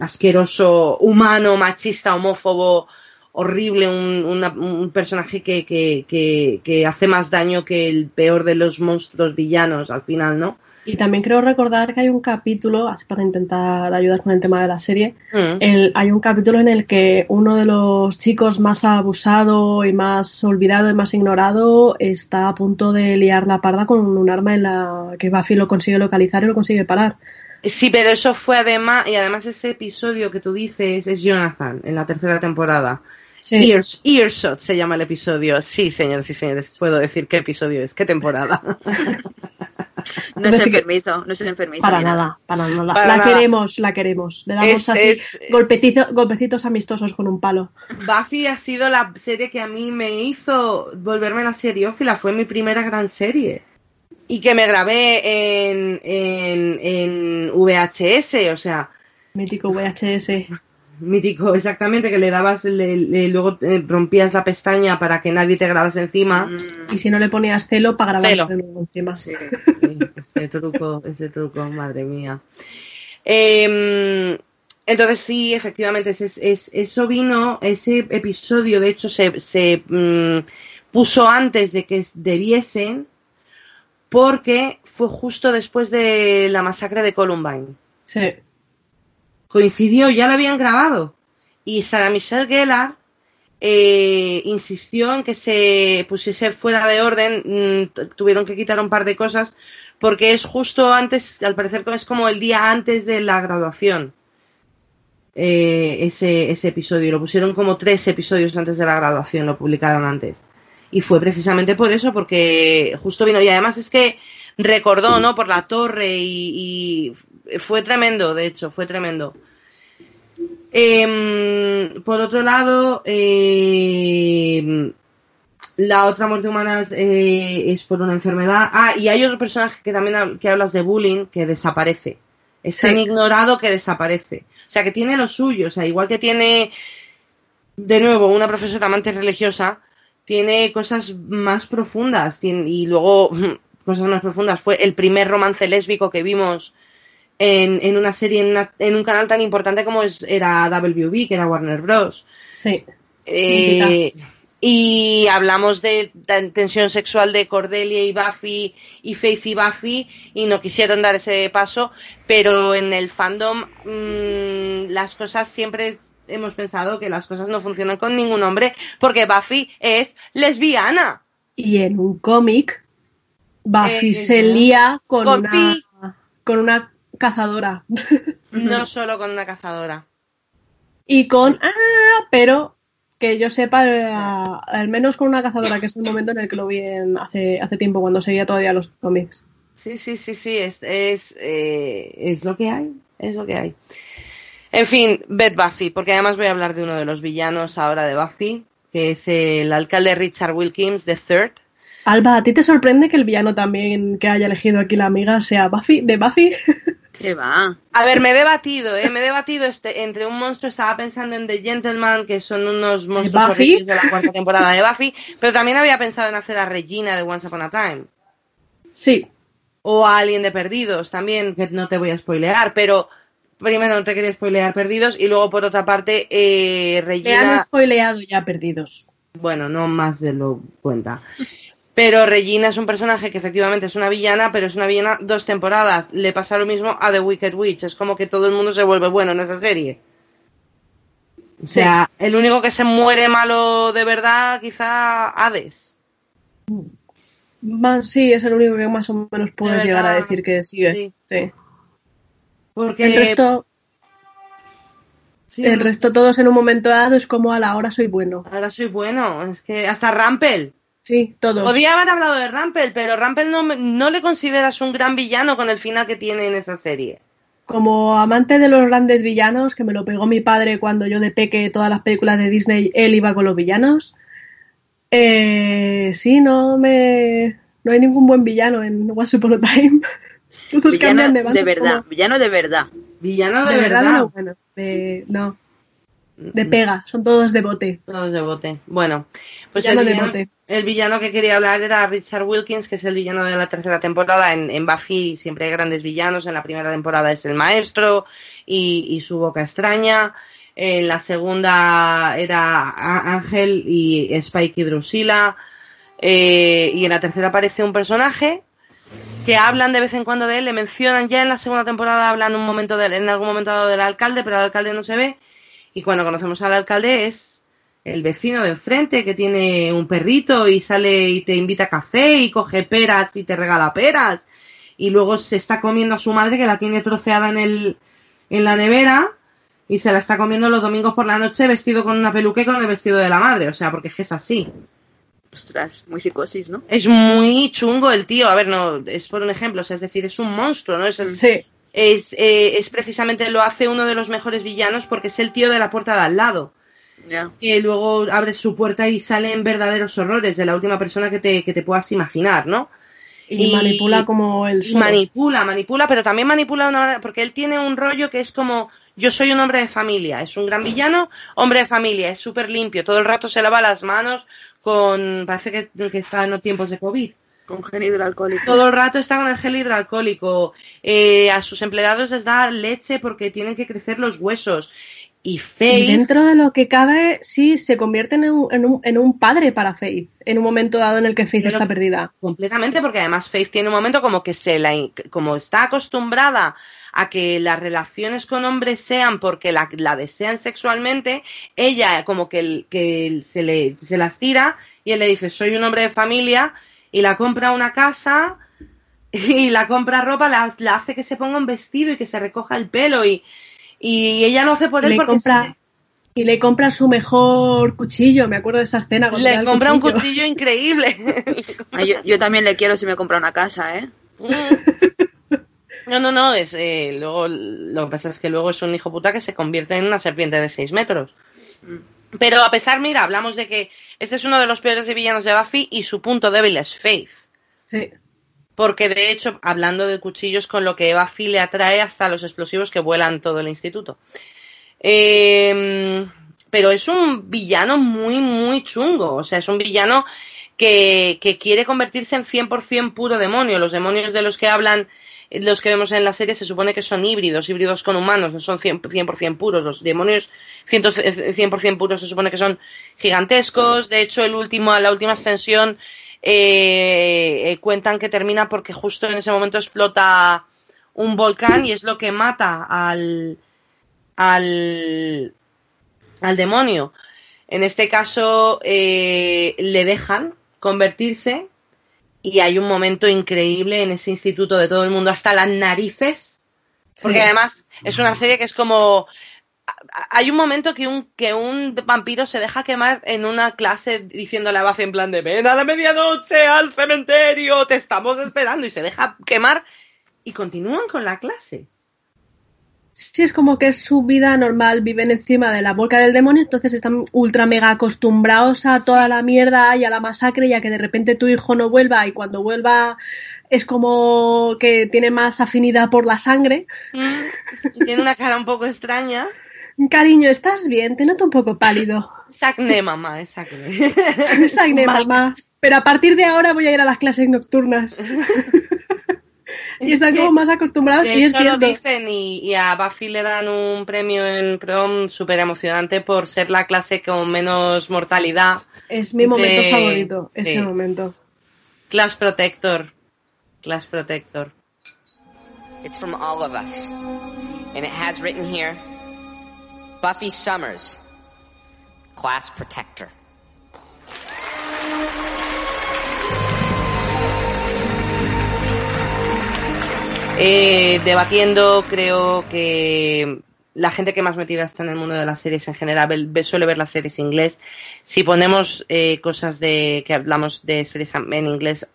S2: asqueroso humano, machista, homófobo, horrible, un, un personaje que, que, que, que, hace más daño que el peor de los monstruos villanos al final, ¿no?
S3: Y también creo recordar que hay un capítulo, así para intentar ayudar con el tema de la serie, mm. hay un capítulo en el que uno de los chicos más abusado y más olvidado y más ignorado está a punto de liar la parda con un arma en la que Buffy lo consigue localizar y lo consigue parar.
S2: Sí, pero eso fue además, y además ese episodio que tú dices es Jonathan en la tercera temporada. Sí. Earshot se llama el episodio. Sí, señores y señores, puedo decir qué episodio es, qué temporada.
S4: No es enfermizo, no es enfermizo.
S3: Para nada, para nada. la queremos, la queremos. Le damos así golpecitos amistosos con un palo.
S2: Buffy ha sido la serie que a mí me hizo volverme la seriófila. Fue mi primera gran serie. Y que me grabé en, en, en VHS, o sea.
S3: Mítico VHS.
S2: mítico, exactamente, que le dabas, luego eh, rompías la pestaña para que nadie te grabase encima.
S3: Mm. Y si no le ponías celo para grabar encima.
S2: Sí, ese truco, ese truco, madre mía. Em, entonces sí, efectivamente, es, eso vino, ese episodio de hecho se, se mm, puso antes de que debiesen porque fue justo después de la masacre de Columbine.
S3: Sí.
S2: Coincidió, ya lo habían grabado. Y Sarah Michelle Gellar eh, insistió en que se pusiese fuera de orden, mm, tuvieron que quitar un par de cosas, porque es justo antes, al parecer es como el día antes de la graduación. Eh, ese, ese episodio, lo pusieron como tres episodios antes de la graduación, lo publicaron antes. Y fue precisamente por eso, porque justo vino. Y además es que recordó, ¿no? Por la torre y, fue tremendo, de hecho, fue tremendo. Em, por otro lado, em, la otra muerte humana eh, es, por una enfermedad. Ah, y hay otro personaje que también que hablas de bullying que desaparece. Es tan ignorado que desaparece. O sea, que tiene lo suyo. O sea, igual que tiene, de nuevo, una profesora amante religiosa, tiene cosas más profundas. y luego, cosas más profundas. Fue el primer romance lésbico que vimos en, en una serie, en, un canal tan importante como era WB, que era Warner Bros.
S3: Sí.
S2: Eh, y hablamos de tensión sexual de Cordelia y Buffy y Faith y Buffy y no quisieron dar ese paso, pero en el fandom mm, las cosas siempre hemos pensado que las cosas no funcionan con ningún hombre porque Buffy es lesbiana.
S3: Y en un cómic, Buffy se lía con, una, con una cazadora.
S2: No solo con una cazadora.
S3: Y con... Ah, pero que yo sepa, al menos con una cazadora, que es el momento en el que lo vi hace, hace tiempo, cuando seguía todavía los cómics.
S2: Sí, sí, sí, sí, es, es, eh, es lo que hay, es lo que hay. En fin, Beth Buffy, porque además voy a hablar de uno de los villanos ahora de Buffy, que es el alcalde Richard Wilkins, The Third.
S3: Alba, ¿a ti te sorprende que el villano también que haya elegido aquí la amiga sea Buffy, de Buffy?
S4: ¿Qué va?
S2: A ver, me he debatido, ¿eh? Me he debatido este, entre un monstruo, estaba pensando en The Gentleman, que son unos monstruos horribles de la cuarta temporada de Buffy, pero también había pensado en hacer a Regina de Once Upon a Time.
S3: Sí.
S2: O a alguien de Perdidos también, que no te voy a spoilear, pero primero no te quería spoilear Perdidos y luego por otra parte eh, Regina...
S3: Te han spoileado ya Perdidos.
S2: Bueno, no más de lo cuenta. Pero Regina es un personaje que efectivamente es una villana, pero es una villana dos temporadas. Le pasa lo mismo a The Wicked Witch. Es como que todo el mundo se vuelve bueno en esa serie. O sea, el único que se muere malo de verdad, quizá Hades.
S3: sí, es el único que más o menos puedes llegar a decir que sigue. Sí.
S2: Porque
S3: el resto, el resto todos en un momento dado es como a la hora soy bueno.
S2: Ahora soy bueno, es que hasta Rampel.
S3: Sí, todos.
S2: Podía haber hablado de Rampel, pero Rampel no, no le consideras un gran villano con el final que tiene en esa serie.
S3: Como amante de los grandes villanos, que me lo pegó mi padre cuando yo de peque todas las películas de Disney, él iba con los villanos. Eh, sí, no me. No hay ningún buen villano en Once Upon a Time.
S4: villano de, verdad, villano de verdad.
S2: Villano de, verdad.
S3: de, no. De pega, son todos de bote.
S2: Todos de bote. Bueno, pues el villano, el villano, que quería hablar era Richard Wilkins, que es el villano de la tercera temporada. En, en Buffy siempre hay grandes villanos. En la primera temporada es el maestro y, su boca extraña. En la segunda era Ángel y Spike y Drusilla. Eh, y en la tercera aparece un personaje que hablan de vez en cuando de él, le mencionan ya en la segunda temporada, hablan un momento de en algún momento del alcalde, pero el alcalde no se ve. Y cuando conocemos al alcalde es el vecino de enfrente que tiene un perrito y sale y te invita a café y coge peras y te regala peras. Y luego se está comiendo a su madre que la tiene troceada en el, en la nevera y se la está comiendo los domingos por la noche vestido con una peluque con el vestido de la madre. O sea, porque es que es así.
S4: Ostras, muy psicosis, ¿no?
S2: Es muy chungo el tío. A ver, no, es por un ejemplo, o sea, es decir, es un monstruo, ¿no? Es,
S3: sí.
S2: Es, eh, es precisamente lo hace uno de los mejores villanos porque es el tío de la puerta de al lado. Que luego abre su puerta y salen verdaderos horrores de la última persona que te, que te puedas imaginar, ¿no?
S3: Y, manipula como el
S2: sol. Manipula, manipula, pero también manipula una porque él tiene un rollo que es como yo soy un hombre de familia, es un gran villano, hombre de familia, es súper limpio, todo el rato se lava las manos con, parece que, que está en tiempos de COVID.
S4: Con gel hidroalcohólico.
S2: Todo el rato está con el gel hidroalcohólico. Eh, a sus empleados les da leche porque tienen que crecer los huesos. Y Faith.
S3: dentro de lo que cabe, sí, se convierte en un, en un, padre para Faith, en un momento dado en el que Faith está perdida.
S2: Completamente, porque además Faith tiene un momento como que se la. como está acostumbrada a que las relaciones con hombres sean porque la, desean sexualmente, ella como que, que se, le, se las tira y él le dice, soy un hombre de familia, y la compra una casa y la compra ropa, la, hace que se ponga un vestido y que se recoja el pelo y, y ella lo hace por él porque
S3: compra, y le compra su mejor cuchillo, me acuerdo de esa escena.
S2: Le compra un cuchillo increíble.
S4: Yo, también le quiero si me compra una casa, ¿eh?
S2: No, no, no, es, eh, luego, lo que pasa es que luego es un hijo puta que se convierte en una serpiente de 6 metros. Pero a pesar, mira, hablamos de que este es uno de los peores de villanos de Buffy y su punto débil es Faith.
S3: Sí.
S2: Porque de hecho, hablando de cuchillos, con lo que Buffy le atrae hasta los explosivos que vuelan todo el instituto. Em, pero es un villano muy, muy chungo. O sea, es un villano que, que quiere convertirse en 100% puro demonio. Los demonios de los que hablan, los que vemos en la serie, se supone que son híbridos, híbridos con humanos, no son 100%, puros. Los demonios 100%, puros se supone que son gigantescos. De hecho, el último, la última ascensión eh, eh, cuentan que termina porque justo en ese momento explota un volcán y es lo que mata al, al, al demonio. En este caso eh, le dejan convertirse y hay un momento increíble en ese instituto de todo el mundo hasta las narices, porque además es una serie que es como hay un momento que un, que un vampiro se deja quemar en una clase diciéndole a Buffy en plan de ven a la medianoche al cementerio, te estamos esperando y se deja quemar y continúan con la clase.
S3: Sí, es como que es su vida normal, viven encima de la boca del demonio, entonces están ultra mega acostumbrados a toda la mierda y a la masacre y a que de repente tu hijo no vuelva y cuando vuelva es como que tiene más afinidad por la sangre.
S2: Mm, tiene una cara un poco extraña.
S3: Cariño, ¿estás bien? Te noto un poco pálido.
S2: Es acné, mamá, es acné.
S3: Es acné, mamá. Pero a partir de ahora voy a ir a las clases nocturnas. y están como más acostumbrados y es
S2: lo dicen y, a Buffy le dan un premio en prom súper emocionante por ser la clase con menos mortalidad.
S3: Es mi momento favorito, ese momento.
S2: Class Protector. Class Protector.
S5: It's from all of us. And it has written here Buffy Summers, Class Protector.
S2: Eh, debatiendo, creo que la gente que más metida está en el mundo de las series en general suele ver las series en inglés. Si ponemos eh, cosas de que hablamos de series en inglés,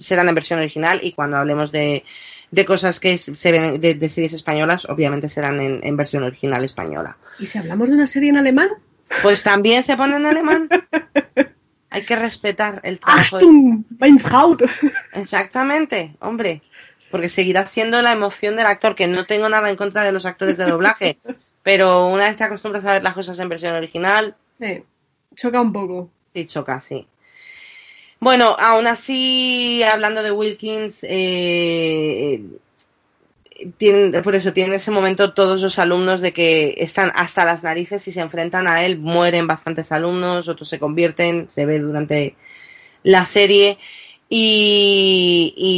S2: serán en versión original y cuando hablemos de de cosas que se ven de, series españolas, obviamente serán en, versión original española.
S3: ¿Y si hablamos de una serie en alemán?
S2: Pues también se pone en alemán. Hay que respetar el
S3: trabajo.
S2: Exactamente, hombre. Porque seguirá siendo la emoción del actor, que no tengo nada en contra de los actores de doblaje. pero una vez te acostumbras a ver las cosas en versión original.
S3: Sí, choca un poco.
S2: Sí, choca, sí. Bueno, aún así, hablando de Wilkins, eh, por eso tiene ese momento todos los alumnos de que están hasta las narices y se enfrentan a él, mueren bastantes alumnos, otros se convierten, se ve durante la serie. Y,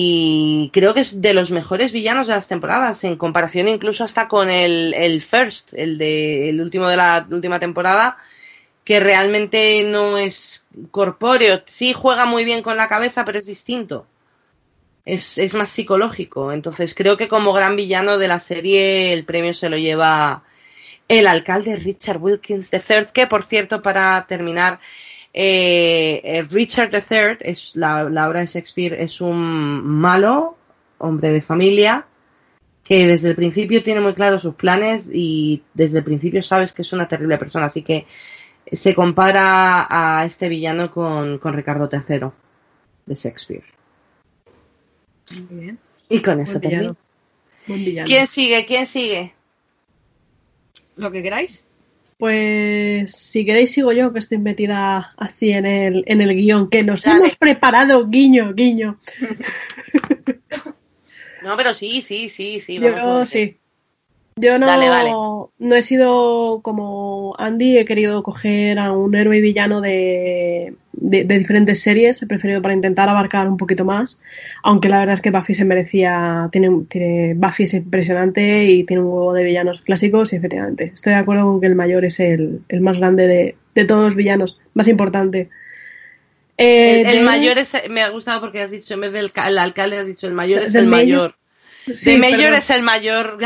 S2: creo que es de los mejores villanos de las temporadas, en comparación incluso hasta con el, el First, el de el último de la última temporada, que realmente no es corpóreo. Sí juega muy bien con la cabeza, pero es distinto. Es, es, más psicológico. Entonces creo que como gran villano de la serie el premio se lo lleva el alcalde Richard Wilkins III, que por cierto, para terminar, eh, eh Richard III es la, la obra de Shakespeare es un malo, hombre de familia, que desde el principio tiene muy claros sus planes y desde el principio sabes que es una terrible persona. Así que se compara a este villano con, Ricardo III de Shakespeare. Muy bien. Y con eso termino. ¿Quién sigue? ¿Quién sigue?
S4: Lo que queráis.
S3: Pues si queréis sigo yo, que estoy metida así en el, en el guion, que nos hemos preparado, guiño, guiño.
S2: no, pero sí, sí, sí, sí.
S3: yo sí. Yo no, no he sido como Andy, he querido coger a un héroe y villano de, de, diferentes series, he preferido para intentar abarcar un poquito más, aunque la verdad es que Buffy se merecía, tiene, tiene Buffy es impresionante y tiene un huevo de villanos clásicos y efectivamente, estoy de acuerdo con que el mayor es el, el más grande de, de, todos los villanos, más importante.
S2: el, eh, mayor es, me ha gustado porque has dicho, en vez del el alcalde has dicho el mayor es el mayor. Sí, mayor es el mayor.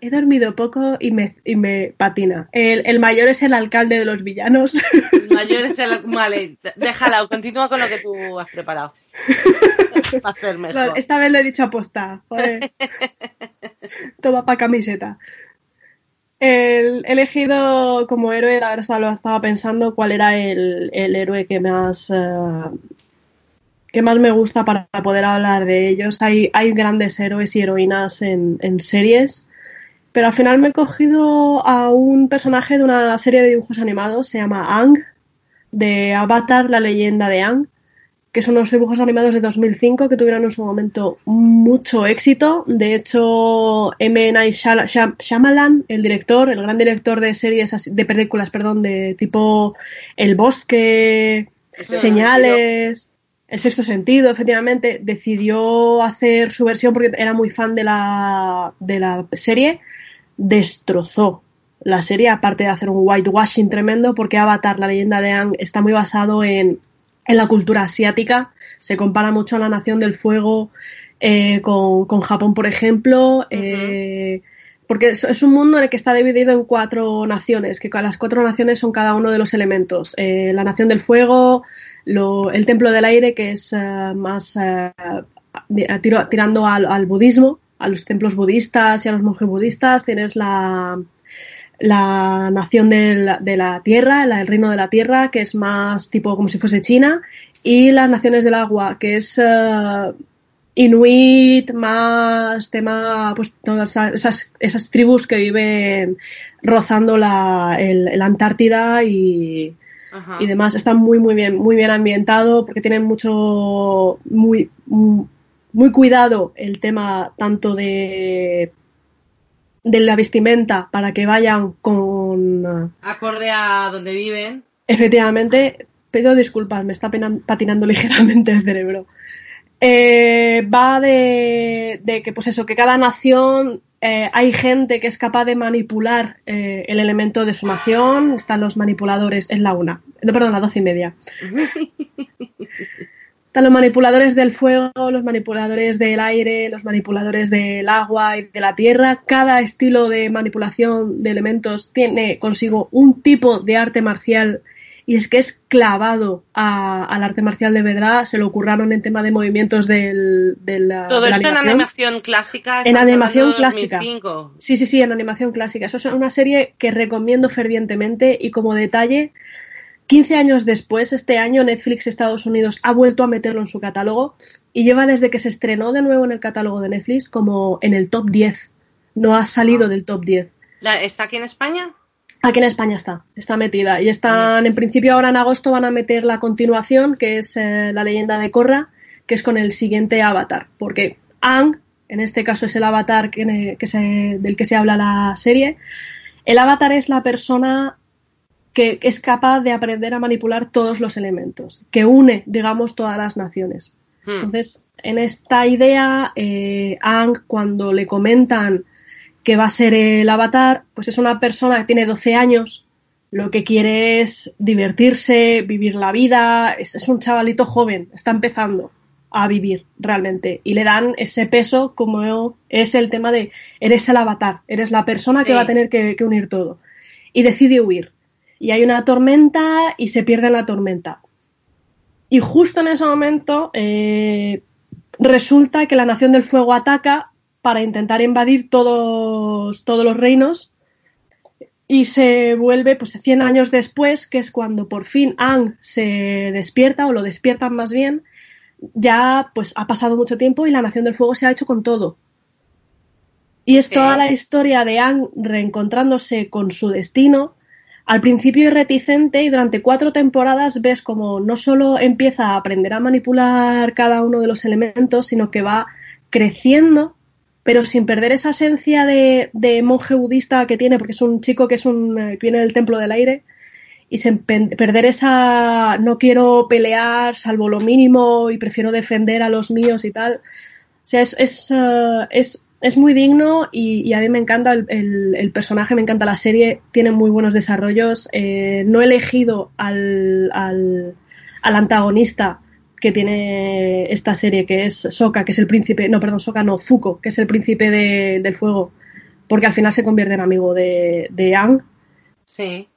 S3: He dormido poco y me, y me patina. El, el, mayor es el alcalde de los villanos.
S2: El mayor es el. Vale, déjala, continúa con lo que tú has preparado. Para hacer mejor.
S3: esta vez le he dicho aposta. Toma pa' camiseta. El, he elegido como héroe, la verdad lo estaba pensando cuál era el, el héroe que más uh, que más me gusta para poder hablar de ellos. Hay, hay grandes héroes y heroínas en, en, series, pero al final me he cogido a un personaje de una serie de dibujos animados, se llama Ang, de Avatar, la leyenda de Ang, que son unos dibujos animados de 2005 que tuvieron en su momento mucho éxito. De hecho, M. Night Shyamalan, el director, el gran director de series, de películas, perdón, de tipo El Bosque, Señales... El sexto sentido, efectivamente, decidió hacer su versión porque era muy fan de la, de la serie. Destrozó la serie, aparte de hacer un whitewashing tremendo, porque Avatar, la leyenda de Aang, está muy basado en, en la cultura asiática. Se compara mucho a la Nación del Fuego eh, con, con, Japón, por ejemplo. eh, porque es, es, un mundo en el que está dividido en cuatro naciones, que las cuatro naciones son cada uno de los elementos. Eh, la Nación del Fuego, el templo del aire, que es uh, más uh, tiro, tirando al, budismo, a los templos budistas y a los monjes budistas. Tienes la, la nación del, de la tierra, el reino de la tierra, que es más tipo como si fuese China, y las naciones del agua, que es inuit, más tema, pues todas esas, esas tribus que viven rozando la, el, el Antártida y, Ajá. y demás. Está muy, muy bien, muy bien ambientado porque tienen mucho, muy, muy cuidado el tema tanto de de la vestimenta para que vayan con
S2: acorde a donde viven.
S3: Efectivamente, pido disculpas, me está patinando ligeramente el cerebro. Eh, va de, de, que, pues eso, que cada nación eh, hay gente que es capaz de manipular eh, el elemento de su nación. Están los manipuladores, en la una, no, perdón, las doce y media. Están los manipuladores del fuego, los manipuladores del aire, los manipuladores del agua y de la tierra. Cada estilo de manipulación de elementos tiene consigo un tipo de arte marcial y es que es clavado a, al arte marcial de verdad. Se lo ocurraron en tema de movimientos del, del
S2: Todo
S3: de la
S2: esto animación. en animación clásica.
S3: En animación clásica. Sí, sí, sí, en animación clásica. Eso es una serie que recomiendo fervientemente y como detalle, 15 años después, este año, Netflix Estados Unidos ha vuelto a meterlo en su catálogo y lleva desde que se estrenó de nuevo en el catálogo de Netflix como en el top 10. No ha salido ah. del top 10.
S2: ¿La, ¿Está aquí en España?
S3: Aquí en España está, está metida. Y están, en principio, ahora en agosto van a meter la continuación, que es eh, la leyenda de Korra, que es con el siguiente avatar. Porque Ang, en este caso es el avatar que, que se, del que se habla la serie. El avatar es la persona que es capaz de aprender a manipular todos los elementos, que une, digamos, todas las naciones. Hmm. Entonces, en esta idea, eh, Ang, cuando le comentan que va a ser el avatar, pues es una persona que tiene 12 años, lo que quiere es divertirse, vivir la vida, es, es, un chavalito joven, está empezando a vivir realmente y le dan ese peso como es el tema de eres el avatar, eres la persona que sí. va a tener que, que, unir todo. Y decide huir. Y hay una tormenta y se pierde en la tormenta. Y justo en ese momento eh, resulta que la Nación del Fuego ataca para intentar invadir todos, todos los reinos y se vuelve pues 100 años después, que es cuando por fin Ang se despierta o lo despiertan más bien ya pues ha pasado mucho tiempo y la Nación del Fuego se ha hecho con todo. Y es toda la historia de Anne reencontrándose con su destino. Al principio es reticente y durante cuatro temporadas ves como no solo empieza a aprender a manipular cada uno de los elementos, sino que va creciendo, pero sin perder esa esencia de, monje budista que tiene, porque es un chico que es un, eh, viene del templo del aire, y sin perder esa no quiero pelear salvo lo mínimo y prefiero defender a los míos y tal. O sea, es, es, eh, es es muy digno y, a mí me encanta el, personaje, me encanta la serie, tiene muy buenos desarrollos. Eh, no he elegido al, al, antagonista que tiene esta serie, que es Soka, que es el príncipe, no, perdón, Soka, no, Zuko, que es el príncipe del fuego, porque al final se convierte en amigo de, de Ang.
S2: Sí.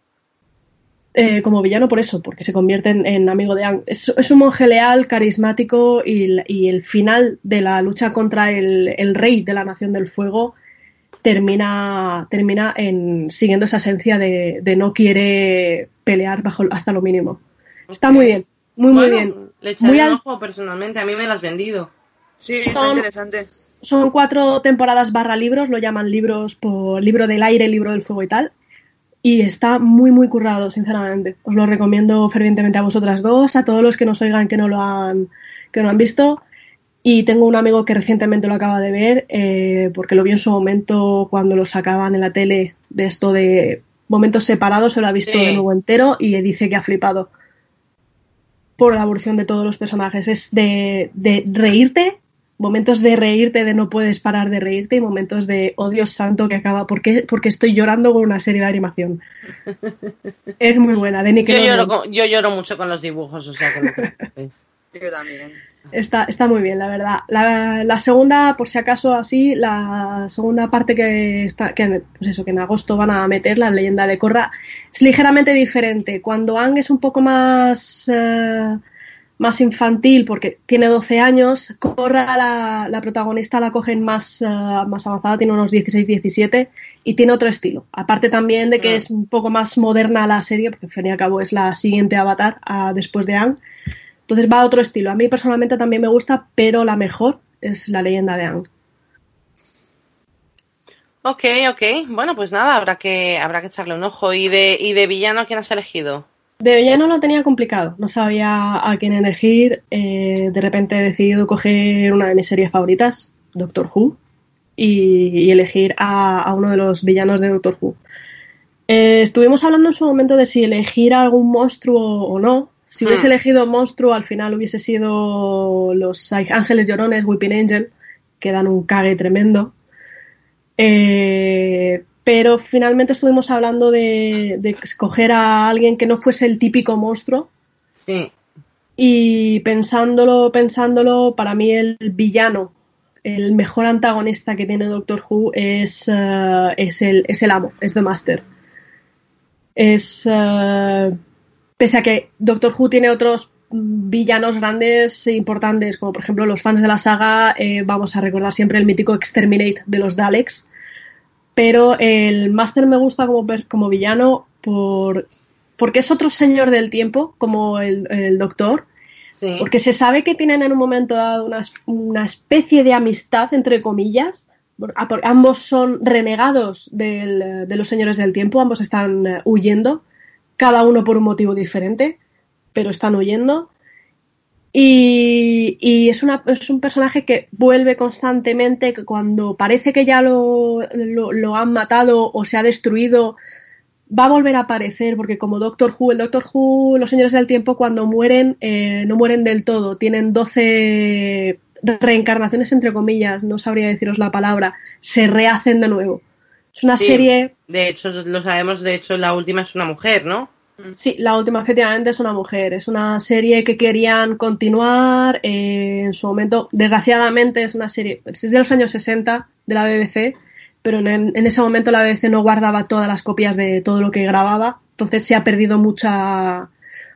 S3: Eh, como villano por eso, porque se convierte en, amigo de Ang. Es, un monje leal, carismático y, el final de la lucha contra el, rey de la Nación del Fuego termina, termina en siguiendo esa esencia de, no quiere pelear bajo hasta lo mínimo. Está muy bien, muy muy bien.
S2: Le echaré muy un ojo personalmente, a mí me lo has vendido.
S4: Sí, son, interesante.
S3: Son cuatro temporadas barra libros, lo llaman libros por libro del aire, libro del fuego y tal y está muy muy currado, sinceramente. Os lo recomiendo fervientemente a vosotras dos, a todos los que nos oigan que no lo han, que no han visto. Y tengo un amigo que recientemente lo acaba de ver, eh, porque lo vio en su momento cuando lo sacaban en la tele de esto de momentos separados, se lo ha visto de nuevo entero y dice que ha flipado por la evolución de todos los personajes. Es de, de reírte momentos de reírte, de no puedes parar de reírte y momentos de, oh Dios santo, que acaba, ¿por qué? Porque estoy llorando con una serie de animación. es muy buena, de
S2: yo lloro, yo lloro mucho con los dibujos, o sea que
S4: Yo también.
S3: Está, está muy bien, la verdad. La, segunda, por si acaso así, la segunda parte que está, que, pues eso, que en agosto van a meter, la leyenda de Corra, es ligeramente diferente. Cuando Ang es un poco más... Eh, más infantil porque tiene 12 años, Corra, la, la protagonista, la cogen más, eh, más avanzada, tiene unos 16, 17 y tiene otro estilo. Aparte también de que ah. es un poco más moderna la serie, porque al fin y al cabo es la siguiente Avatar después de Ang. Entonces va a otro estilo. A mí personalmente también me gusta, pero la mejor es la leyenda de Ang.
S2: Ok, ok. Bueno, pues nada, habrá que, habrá que echarle un ojo. ¿Y de, y de villano quién has elegido?
S3: De no lo tenía complicado, no sabía a quién elegir. Eh, de repente he decidido coger una de mis series favoritas, Doctor Who, y, elegir a, uno de los villanos de Doctor Who. Eh, estuvimos hablando en su momento de si elegir algún monstruo o no. Si hubiese hmm. elegido monstruo, al final hubiese sido los Ángeles Llorones, Whipping Angel, que dan un cague tremendo. Eh, pero finalmente estuvimos hablando de, escoger a alguien que no fuese el típico monstruo.
S2: Sí.
S3: Y pensándolo, pensándolo, para mí el villano, el mejor antagonista que tiene Doctor Who es, eh, es, el, es el amo, es The Master. Es. Eh, pese a que Doctor Who tiene otros villanos grandes e importantes, como por ejemplo los fans de la saga, eh, vamos a recordar siempre el mítico Exterminate de los Daleks pero el Máster me gusta como, como villano por, porque es otro señor del tiempo, como el, Doctor. Porque se sabe que tienen en un momento dado una, especie de amistad, entre comillas. Ambos son renegados de los señores del tiempo, ambos están eh, huyendo, cada uno por un motivo diferente, pero están huyendo. Y, es, es, un personaje que vuelve constantemente, que cuando parece que ya lo, lo, han matado o se ha destruido, va a volver a aparecer, porque como Doctor Who, el Doctor Who, los señores del tiempo, cuando mueren, eh, no mueren del todo, tienen 12 reencarnaciones, entre comillas, no sabría deciros la palabra, se rehacen de nuevo. Es una serie.
S2: De hecho, lo sabemos, de hecho, la última es una mujer, ¿no?
S3: Sí, la última efectivamente es una mujer. Es una serie que querían continuar eh, en su momento. Desgraciadamente es una serie, es de los años 60 de la BBC, pero en, ese momento la BBC no guardaba todas las copias de todo lo que grababa. Entonces se ha perdido mucha,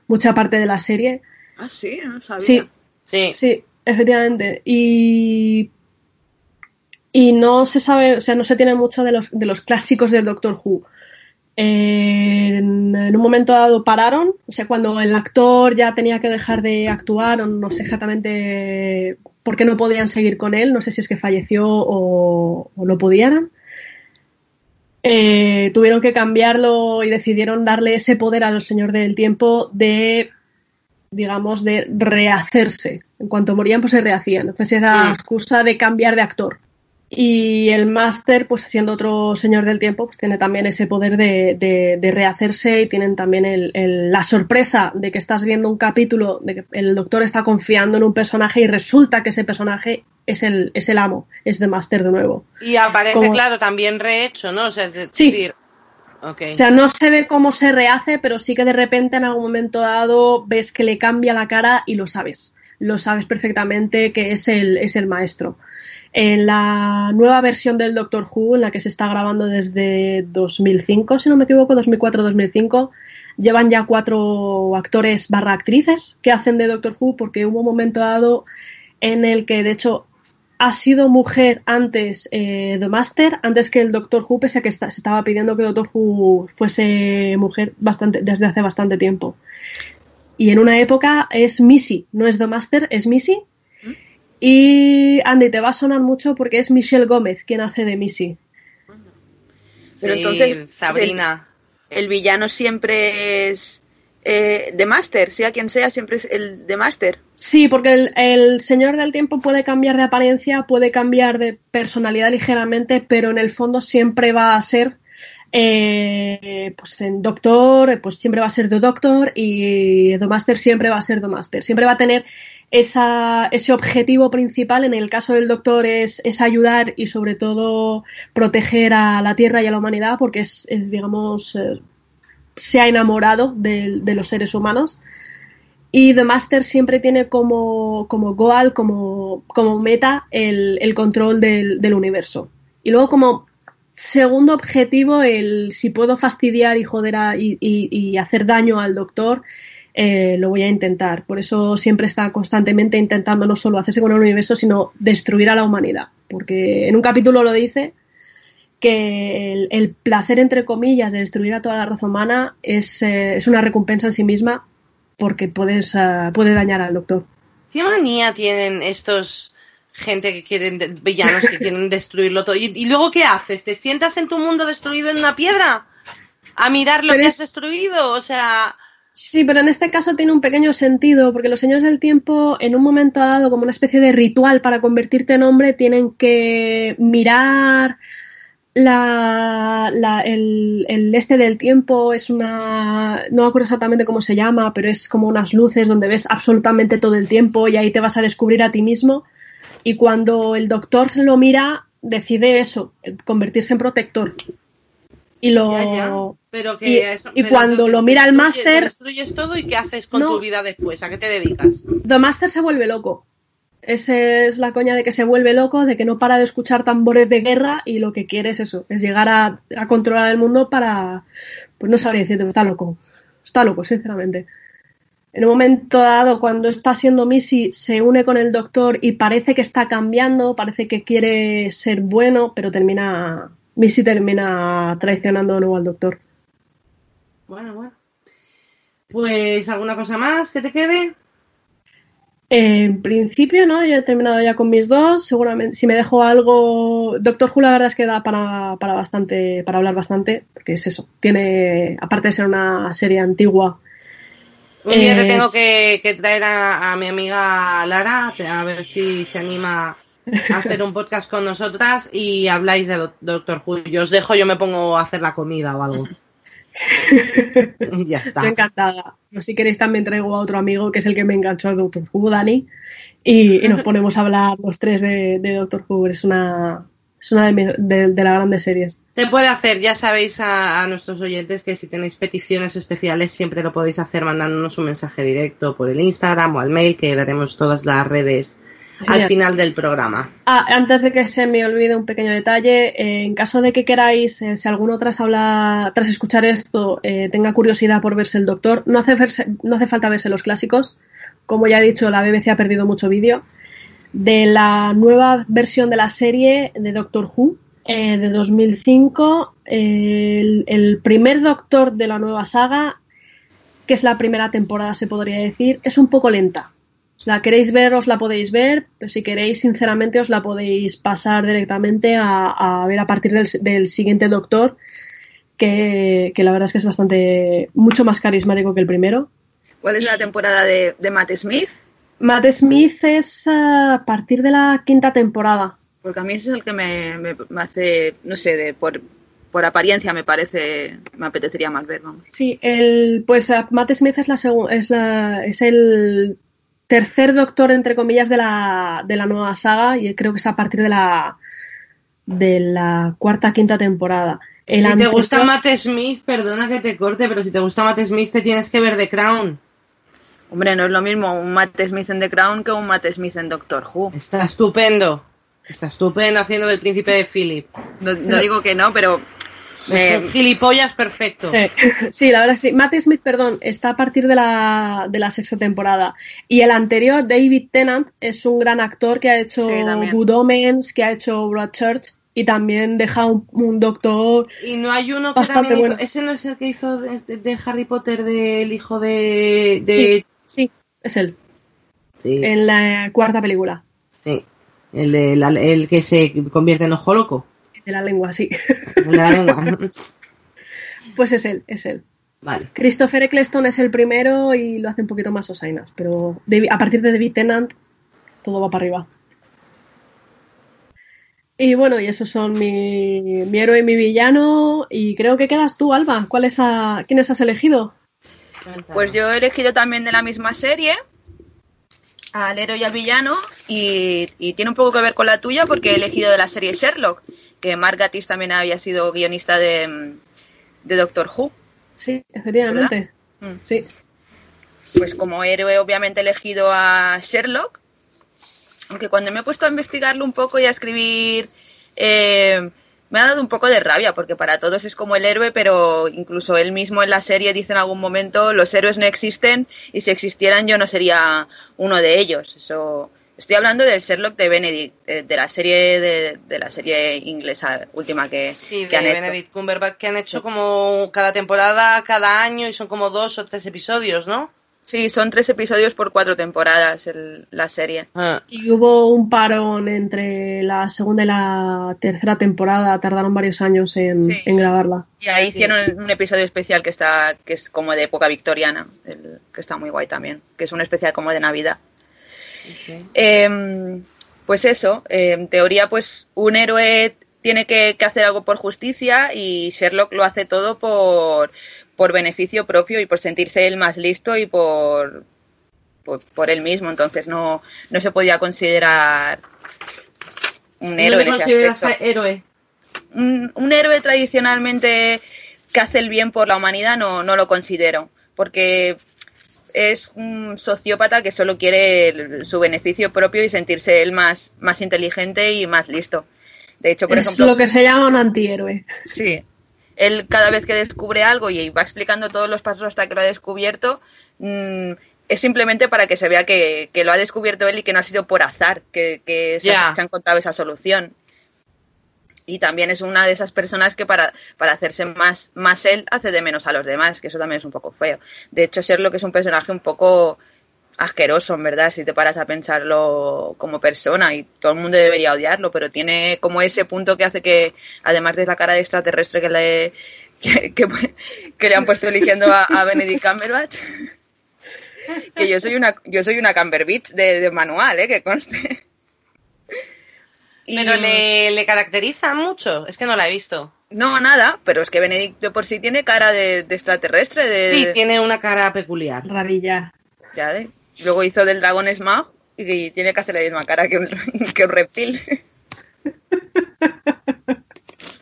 S3: mucha parte de la serie.
S4: Ah, sí, no sabía.
S3: Sí, sí, sí efectivamente. Y y no se sabe, o sea, no se tiene mucho de los, de los clásicos del Doctor Who en, un momento dado pararon, o sea, cuando el actor ya tenía que dejar de actuar, no sé exactamente por qué no podían seguir con él, no sé si es que falleció o, no podían. Eh, tuvieron que cambiarlo y decidieron darle ese poder al Señor del Tiempo de, digamos, de rehacerse. En cuanto morían, pues se rehacían. Entonces era la excusa de cambiar de actor. Y el máster, pues siendo otro señor del tiempo, pues tiene también ese poder de, rehacerse y tienen también la sorpresa de que estás viendo un capítulo, de que el doctor está confiando en un personaje y resulta que ese personaje es el, es el amo, es de máster de nuevo.
S2: Y aparece, claro, también rehecho, ¿no? O sea, es decir,
S3: O sea, no se ve cómo se rehace, pero sí que de repente en algún momento dado ves que le cambia la cara y lo sabes. Lo sabes perfectamente que es el, es el maestro. En la nueva versión del Doctor Who, en la que se está grabando desde 2005, si no me equivoco, 2004-2005, llevan ya cuatro actores barra actrices que hacen de Doctor Who porque hubo un momento dado en el que, de hecho, ha sido mujer antes eh, The Master, antes que el Doctor Who, pese a que se estaba pidiendo que Doctor Who fuese mujer bastante, desde hace bastante tiempo. Y en una época es Missy, no es The Master, es Missy, y Andy, te va a sonar mucho porque es Michelle Gómez quien hace de Missy.
S4: Pero entonces, Sabrina. El, villano siempre es eh, de Master, sea quien sea, siempre es el de Master.
S3: Sí, porque el, Señor del Tiempo puede cambiar de apariencia, puede cambiar de personalidad ligeramente, pero en el fondo siempre va a ser eh, pues en Doctor, pues siempre va a ser The Doctor y The Master siempre va a ser The Master. Siempre va a tener esa, ese objetivo principal, en el caso del doctor, es, es, ayudar y sobre todo proteger a la Tierra y a la humanidad, porque es, digamos, eh, se ha enamorado de, los seres humanos. Y The Master siempre tiene como, como goal, como, como meta, el, el control del, universo. Y luego como segundo objetivo, el si puedo fastidiar y joder y hacer daño al doctor, eh, lo voy a intentar. Por eso siempre está constantemente intentando no solo hacerse con el universo, sino destruir a la humanidad. Porque en un capítulo lo dice que el, placer, entre comillas, de destruir a toda la raza humana es, eh, una recompensa en sí misma porque puedes, uh, puede dañar al doctor.
S2: ¿Qué manía tienen estos gente que quieren, villanos que quieren destruirlo todo? ¿Y, luego qué haces? ¿Te sientas en tu mundo destruido en una piedra? A mirar lo que has destruido. O sea,
S3: Sí, pero en este caso tiene un pequeño sentido, porque los señores del tiempo, en un momento dado, como una especie de ritual para convertirte en hombre, tienen que mirar la, el, el, este del tiempo es una. No me acuerdo exactamente cómo se llama, pero es como unas luces donde ves absolutamente todo el tiempo y ahí te vas a descubrir a ti mismo. Y cuando el doctor se lo mira, decide eso, convertirse en protector. Y lo.
S2: Pero que
S3: y, cuando lo mira el máster.
S2: Destruyes todo y ¿qué haces con tu vida después? ¿A qué te dedicas?
S3: The Master se vuelve loco. Esa es la coña de que se vuelve loco, de que no para de escuchar tambores de guerra y lo que quiere es eso, es llegar a, controlar el mundo para. Pues no sabría decirte, está loco. Está loco, sinceramente. En un momento dado, cuando está siendo Missy, se une con el doctor y parece que está cambiando, parece que quiere ser bueno, pero termina. Missy termina traicionando de nuevo al doctor.
S2: Bueno, bueno. Pues, ¿alguna cosa más que te quede?
S3: En principio, ¿no? Ya he terminado ya con mis dos. Seguramente, si me dejo algo. Doctor Who, la verdad es que da para, para bastante, para hablar bastante, porque es eso. Tiene, aparte de ser una serie antigua.
S2: Un día te tengo que, traer a, mi amiga Lara, a ver si se anima hacer un podcast con nosotras y habláis de Doctor Who. Yo os dejo, yo me pongo a hacer la comida o algo. ya está.
S3: Estoy encantada. si queréis también traigo a otro amigo que es el que me enganchó a Doctor Who, Dani, y, nos ponemos a hablar los tres de, Doctor Who. Es una, es una de, las grandes series.
S2: Se puede hacer, ya sabéis a, nuestros oyentes que si tenéis peticiones especiales siempre lo podéis hacer mandándonos un mensaje directo por el Instagram o al mail que daremos todas las redes al final del programa.
S3: Ah, antes de que se me olvide un pequeño detalle, en caso de que queráis, eh, si alguno tras habla, tras escuchar esto, eh, tenga curiosidad por verse el Doctor, no hace, no hace falta verse los clásicos. Como ya he dicho, la BBC ha perdido mucho vídeo. De la nueva versión de la serie de Doctor Who, eh, de 2005, el, el primer doctor de la nueva saga, que es la primera temporada, se podría decir, es un poco lenta. La queréis ver, os la podéis ver, pero si queréis, sinceramente, os la podéis pasar directamente a, a ver a partir del, del siguiente doctor, que, que, la verdad es que es bastante, mucho más carismático que el primero.
S4: ¿Cuál es la temporada de, de Matt Smith?
S3: Matt Smith es a partir de la quinta temporada.
S4: Porque a mí ese es el que me, me, me hace, no sé, de, por, por apariencia me parece, me apetecería más ver, vamos.
S3: Sí, el, pues Matt Smith es, la, es, la, es el tercer doctor, entre comillas, de la, de la nueva saga y creo que es a partir de la, de la cuarta, quinta temporada.
S2: El si anterior... te gusta Matt Smith, perdona que te corte, pero si te gusta Matt Smith te tienes que ver The Crown.
S4: Hombre, no es lo mismo un Matt Smith en The Crown que un Matt Smith en Doctor Who.
S2: Está estupendo. Está estupendo haciendo del príncipe de Philip.
S4: No, no digo que no, pero
S2: me... gilipollas perfecto.
S3: Sí. sí, la verdad sí. Matt Smith, perdón, está a partir de la, de la sexta temporada. Y el anterior, David Tennant, es un gran actor que ha hecho sí, Good Omens, que ha hecho Broadchurch y también deja un, un, doctor.
S2: Y no hay uno que también hizo, bueno. ese no es el que hizo de, de Harry Potter del hijo de. de...
S3: Sí, sí, es él. Sí. En la cuarta película.
S2: Sí. El, de la, el que se convierte en ojo loco.
S3: De la lengua, sí.
S2: De la lengua.
S3: pues es él, es él.
S2: Vale.
S3: Christopher Eccleston es el primero y lo hace un poquito más Osainas, pero a partir de David Tennant todo va para arriba. Y bueno, y esos son mi, mi, héroe y mi villano. Y creo que quedas tú, Alba. ¿Cuál es a, ¿Quiénes has elegido?
S4: Pues yo he elegido también de la misma serie, al héroe y al villano, y, y, tiene un poco que ver con la tuya porque he elegido de la serie Sherlock, que Mark Gatiss también había sido guionista de, de Doctor Who.
S3: Sí, efectivamente. Mm. Sí.
S4: Pues como héroe obviamente elegido a Sherlock, aunque cuando me he puesto a investigarlo un poco y a escribir, eh, me ha dado un poco de rabia, porque para todos es como el héroe, pero incluso él mismo en la serie dice en algún momento, los héroes no existen y si existieran yo no sería uno de ellos. Eso Estoy hablando del Sherlock de Benedict, de, de la serie de, de, la serie inglesa última que,
S2: sí,
S4: que
S2: de Benedict Cumberbatch, que han hecho como cada temporada, cada año, y son como dos o tres episodios, ¿no?
S4: Sí, son tres episodios por cuatro temporadas el, la serie.
S3: Ah. Y hubo un parón entre la segunda y la tercera temporada, tardaron varios años en, sí. en grabarla.
S4: Y ahí sí. hicieron un episodio especial que está que es como de época victoriana, el, que está muy guay también, que es un especial como de Navidad. Okay. Eh, pues eso, eh, en teoría, pues un héroe tiene que, que, hacer algo por justicia y Sherlock lo hace todo por, por beneficio propio y por sentirse él más listo y por, por, por él mismo. Entonces no, no se podía considerar un héroe.
S2: ¿No te consideras héroe?
S4: Un, un, héroe tradicionalmente que hace el bien por la humanidad no, no lo considero. Porque es un sociópata que solo quiere el, su beneficio propio y sentirse él más, más inteligente y más listo. De hecho, por
S3: es
S4: ejemplo.
S3: lo que se llama un antihéroe.
S4: Sí. Él cada vez que descubre algo y va explicando todos los pasos hasta que lo ha descubierto, mmm, es simplemente para que se vea que, que, lo ha descubierto él y que no ha sido por azar que, que se, se ha encontrado esa solución. Y también es una de esas personas que para, para hacerse más, más él hace de menos a los demás, que eso también es un poco feo. De hecho, Sherlock es un personaje un poco asqueroso, en verdad, si te paras a pensarlo como persona y todo el mundo debería odiarlo, pero tiene como ese punto que hace que, además de la cara de extraterrestre que le, que, que, que le han puesto eligiendo a, Benedict Cumberbatch, que yo soy una, yo soy una Cumberbatch de, de manual, eh, que conste.
S2: Y... Pero le, le caracteriza mucho, es que no la he visto.
S4: No, nada, pero es que Benedict de por sí tiene cara de, de extraterrestre. De...
S2: Sí, tiene una cara peculiar.
S3: Rarilla.
S4: Ya, de... Luego hizo del dragón Smaug y tiene casi la misma cara que un, que un reptil.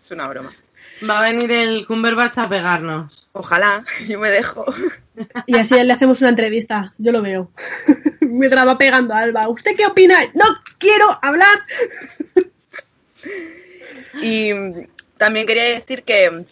S4: es una broma.
S2: Va a venir el Cumberbatch a pegarnos.
S4: Ojalá, yo me dejo.
S3: Y así le hacemos una entrevista, yo lo veo. Mientras va pegando a Alba. ¿Usted qué opina? No quiero hablar.
S4: Y también quería decir que,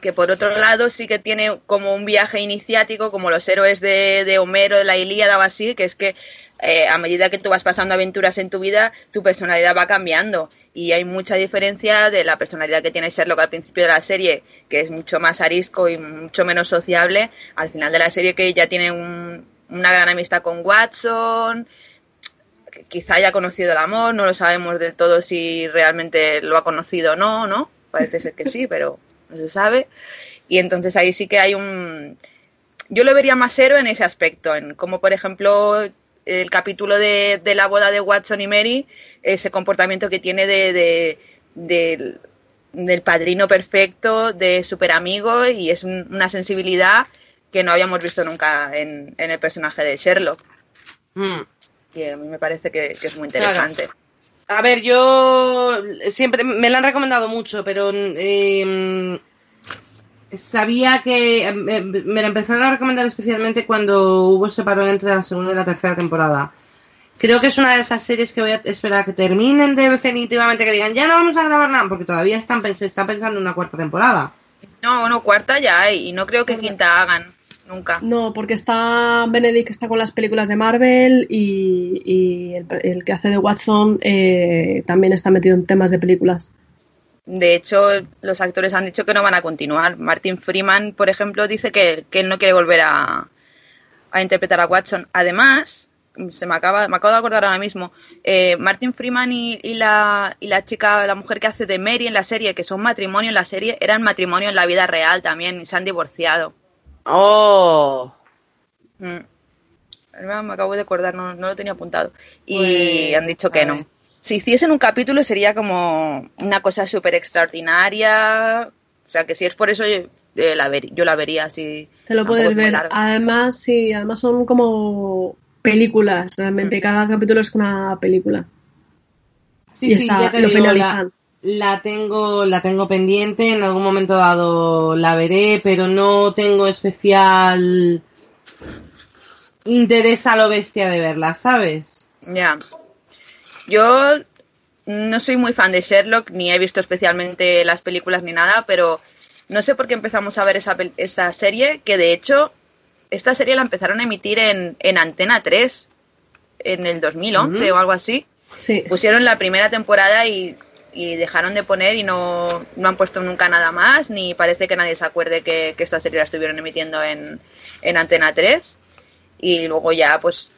S4: que por otro lado sí que tiene como un viaje iniciático, como los héroes de, de Homero, de la Ilíada o así, que es que eh, a medida que tú vas pasando aventuras en tu vida, tu personalidad va cambiando. Y hay mucha diferencia de la personalidad que tiene Sherlock al principio de la serie, que es mucho más arisco y mucho menos sociable, al final de la serie que ya tiene una gran amistad con Watson, quizá haya conocido el amor, no lo sabemos del todo si realmente lo ha conocido o no, ¿no? Parece ser que sí, pero no se sabe. Y entonces ahí sí que hay un... Yo lo vería más héroe en ese aspecto, en como por ejemplo el capítulo de, la boda de Watson y Mary, ese comportamiento que tiene de, del padrino perfecto, de super amigo, y es una sensibilidad que no habíamos visto nunca en, el personaje de Sherlock. Hmm. Y a mí me parece que, es muy interesante.
S2: A ver, yo siempre me lo han recomendado mucho, pero em, sabía que em, em, me la empezaron a recomendar especialmente cuando hubo ese parón entre la segunda y la tercera temporada. Creo que es una de esas series que voy a esperar a que terminen definitivamente, que digan ya no vamos a grabar nada, porque todavía están, se está pensando en una cuarta temporada.
S4: No, no, cuarta ya hay, y no creo que quinta hagan. Nunca.
S3: No, porque está Benedict está con las películas de Marvel y, el, que hace de Watson eh, también está metido en temas de películas.
S4: De hecho, los actores han dicho que no van a continuar. Martin Freeman, por ejemplo, dice que, que no quiere volver a, interpretar a Watson. Además, se me acaba, me acabo de acordar ahora mismo, eh, Martin Freeman y, la, y la chica, la mujer que hace de Mary en la serie, que son matrimonio en la serie, eran matrimonio en la vida real también y se han divorciado.
S2: Oh.
S4: Mm. Me acabo de acordar, no, lo tenía apuntado. Y pues, han dicho que no. Si hiciesen un capítulo sería como una cosa súper extraordinaria. O sea, que si es por eso yo, eh, la, yo la vería así.
S3: Te lo puedes ver. Además, sí, además son como películas, realmente. Mm. Cada capítulo es una película.
S2: Sí, sí, ya te lo digo, la tengo, la tengo pendiente, en algún momento dado la veré, pero no tengo especial interés a lo bestia de verla, ¿sabes?
S4: Ya. Yo no soy muy fan de Sherlock, ni he visto especialmente las películas ni nada, pero no sé por qué empezamos a ver esa, esta serie, que de hecho, esta serie la empezaron a emitir en, en Antena 3 en el 2011 o algo así.
S3: Sí.
S4: Pusieron la primera temporada y y dejaron de poner y no, no, han puesto nunca nada más, ni parece que nadie se acuerde que, esta serie la estuvieron emitiendo en, en Antena 3. Y luego ya, pues,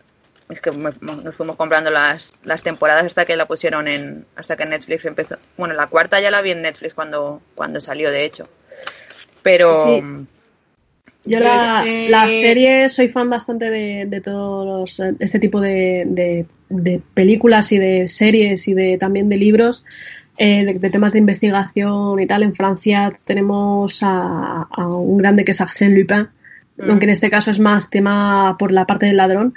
S4: es que nos fuimos comprando las, las temporadas hasta que la pusieron en, hasta que Netflix empezó. Bueno, la cuarta ya la vi en Netflix cuando, cuando salió, de hecho. Pero...
S3: Yo la, la, serie soy fan bastante de, de todos este tipo de, de, de, películas y de series y de también de libros eh, de, temas de investigación y tal. En Francia tenemos a, un grande que es Arsène Lupin, mm. aunque en este caso es más tema por la parte del ladrón.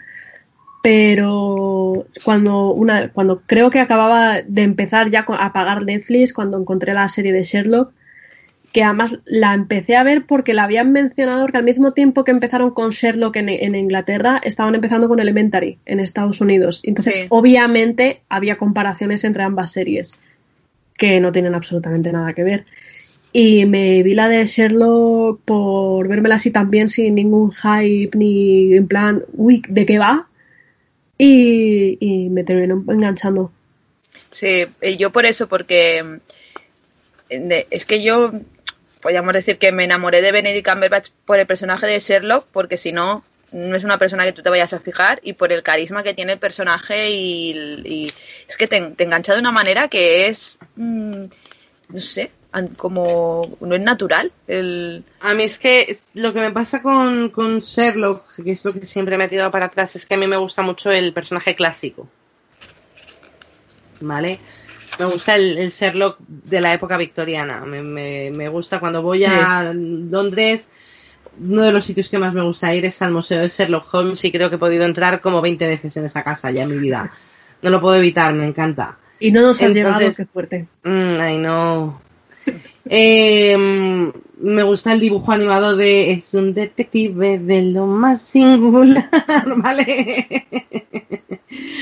S3: Pero cuando, una, cuando creo que acababa de empezar ya a pagar Netflix, cuando encontré la serie de Sherlock, que además la empecé a ver porque la habían mencionado que al mismo tiempo que empezaron con Sherlock en, Inglaterra, estaban empezando con Elementary en Estados Unidos. Entonces, obviamente, había comparaciones entre ambas series que no tienen absolutamente nada que ver. Y me vi la de Sherlock por vérmela así también sin ningún hype ni en plan, uy, ¿de qué va? Y, me terminó enganchando.
S4: Sí, yo por eso, porque es que yo podríamos decir que me enamoré de Benedict Cumberbatch por el personaje de Sherlock, porque si no, no es una persona que tú te vayas a fijar y por el carisma que tiene el personaje y, es que te, engancha de una manera que es, mm, no sé, como no es natural. El...
S2: A mí es que lo que me pasa con, con Sherlock, que es lo que siempre me ha tirado para atrás, es que a mí me gusta mucho el personaje clásico. ¿Vale? Me gusta el, el Sherlock de la época victoriana. Me, me, gusta cuando voy a Londres uno de los sitios que más me gusta ir es al Museo de Sherlock Holmes y creo que he podido entrar como 20 veces en esa casa ya en mi vida. No lo puedo evitar, me encanta.
S3: Y no nos has Entonces, qué fuerte.
S2: Mm, ay, no. Em, me gusta el dibujo animado de es un detective de lo más singular, ¿vale?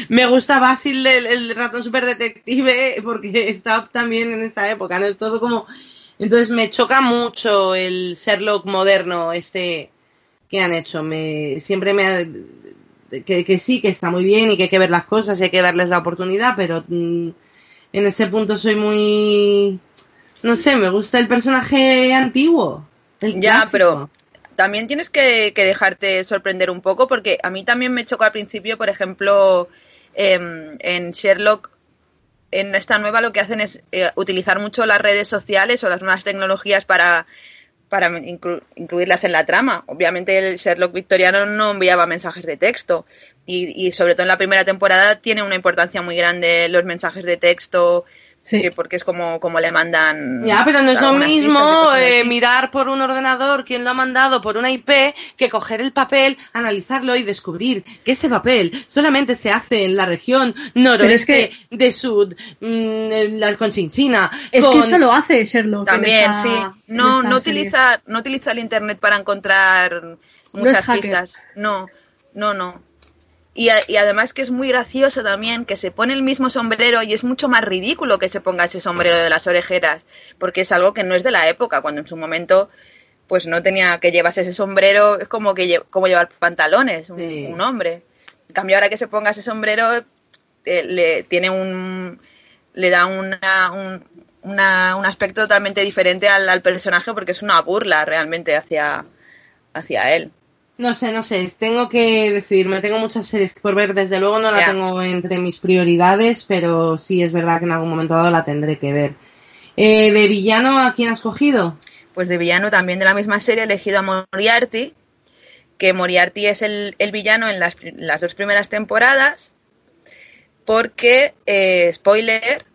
S2: me gusta Basil, el, el ratón super detective, porque está también en esa época, ¿no? Es todo como Entonces me choca mucho el Sherlock moderno, este que han hecho. Me, siempre me ha, que, sí, que está muy bien y que hay que ver las cosas y hay que darles la oportunidad, pero mm, en ese punto soy muy... No sé, me gusta el personaje antiguo.
S4: ya, pero también tienes que, dejarte sorprender un poco porque a mí también me chocó al principio, por ejemplo, em, en Sherlock, en esta nueva lo que hacen es eh, utilizar mucho las redes sociales o las nuevas tecnologías para para incluirlas en la trama. Obviamente el Sherlock victoriano no enviaba mensajes de texto y, y, sobre todo en la primera temporada tiene una importancia muy grande los mensajes de texto Sí. porque es como, como le mandan.
S2: Ya, pero no es lo mismo eh, mirar por un ordenador quién lo ha mandado por una IP que coger el papel, analizarlo y descubrir que ese papel solamente se hace en la región noroeste de Sud, mmm, la Conchinchina.
S3: Es que eso lo hace Sherlock.
S4: También, sí. No, no, utiliza, no utiliza el internet para encontrar muchas pistas. No, no, no. Y, además que es muy gracioso también que se pone el mismo sombrero y es mucho más ridículo que se ponga ese sombrero de las orejeras, porque es algo que no es de la época, cuando en su momento pues no tenía que llevarse ese sombrero, es como que como llevar pantalones un, hombre. En cambio ahora que se ponga ese sombrero eh, le tiene un le da una, un, un aspecto totalmente diferente al, al personaje porque es una burla realmente hacia hacia él.
S2: No sé, no sé, tengo que decidirme, tengo muchas series por ver, desde luego no la tengo entre mis prioridades, pero sí es verdad que en algún momento dado la tendré que ver. Eh, ¿De villano a quién has cogido?
S4: Pues de villano también de la misma serie he elegido a Moriarty, que Moriarty es el, villano en las, las, dos primeras temporadas, porque, eh, spoiler,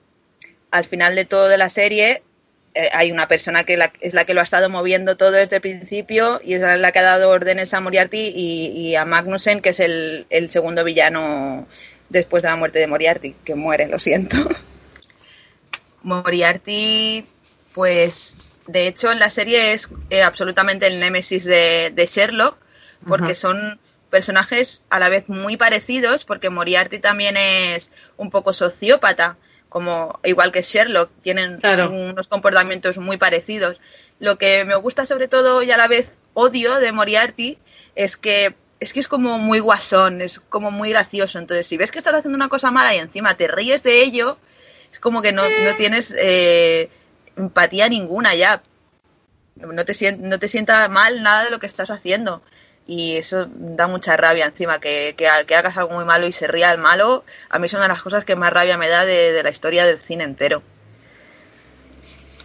S4: al final de todo de la serie hay una persona que es la que lo ha estado moviendo todo desde el principio y es la que ha dado órdenes a Moriarty y, a Magnussen, que es el, segundo villano después de la muerte de Moriarty, que muere, lo siento. Moriarty, pues, de hecho en la serie es eh, absolutamente el némesis de, Sherlock, porque son personajes a la vez muy parecidos, porque Moriarty también es un poco sociópata como igual que Sherlock, tienen unos comportamientos muy parecidos. Lo que me gusta sobre todo y a la vez odio de Moriarty es que es que es como muy guasón, es como muy gracioso. Entonces, si ves que estás haciendo una cosa mala y encima te ríes de ello, es como que no, no tienes eh, empatía ninguna ya. No te, no te sienta mal nada de lo que estás haciendo y eso da mucha rabia encima, que, que, hagas algo muy malo y se ría el malo, a mí es una de las cosas que más rabia me da de, la historia del cine entero.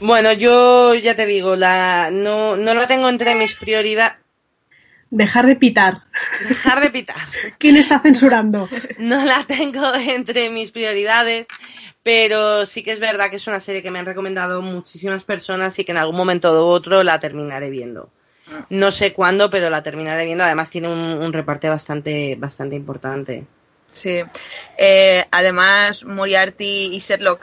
S2: Bueno, yo ya te digo, la, no, no la tengo entre mis prioridades.
S3: Dejar de pitar.
S2: Dejar de pitar.
S3: ¿Quién está censurando?
S2: No la tengo entre mis prioridades, pero sí que es verdad que es una serie que me han recomendado muchísimas personas y que en algún momento u otro la terminaré viendo. No sé cuándo, pero la terminaré viendo. Además tiene un, reparte bastante, bastante importante.
S4: Sí. Eh, además, Moriarty y Sherlock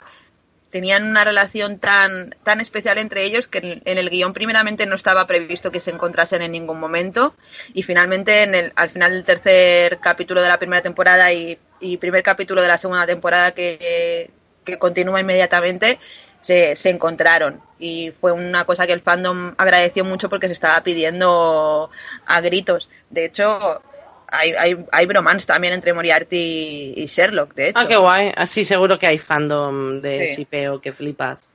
S4: tenían una relación tan, tan especial entre ellos que en, el guion primeramente no estaba previsto que se encontrasen en ningún momento y finalmente en el, al final del tercer capítulo de la primera temporada y, primer capítulo de la segunda temporada que, que continúa inmediatamente se, se, encontraron y fue una cosa que el fandom agradeció mucho porque se estaba pidiendo a gritos. De hecho, hay, hay, hay bromance también entre Moriarty y Sherlock, de hecho.
S2: Ah, qué guay. Así seguro que hay fandom de sí. que flipas.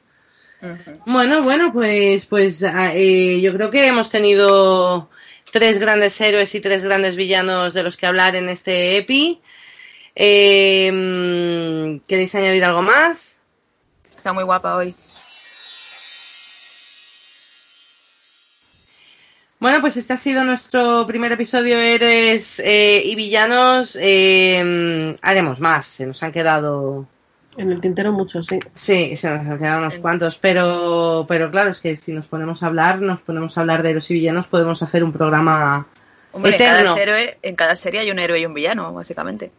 S2: Bueno, bueno, pues, pues ah, eh, yo creo que hemos tenido tres grandes héroes y tres grandes villanos de los que hablar en este EPI. Eh, ¿Queréis añadir algo más?
S4: Está muy guapa hoy.
S2: Bueno, pues este ha sido nuestro primer episodio Héroes eh, y Villanos. Eh, haremos más, se nos han quedado...
S3: En el tintero muchos, sí.
S2: Sí, se nos han quedado unos cuantos, pero, pero claro, es que si nos ponemos a hablar, nos ponemos a hablar de héroes y villanos, podemos hacer un programa
S4: Hombre, eterno. En cada, en cada serie hay un héroe y un villano, básicamente.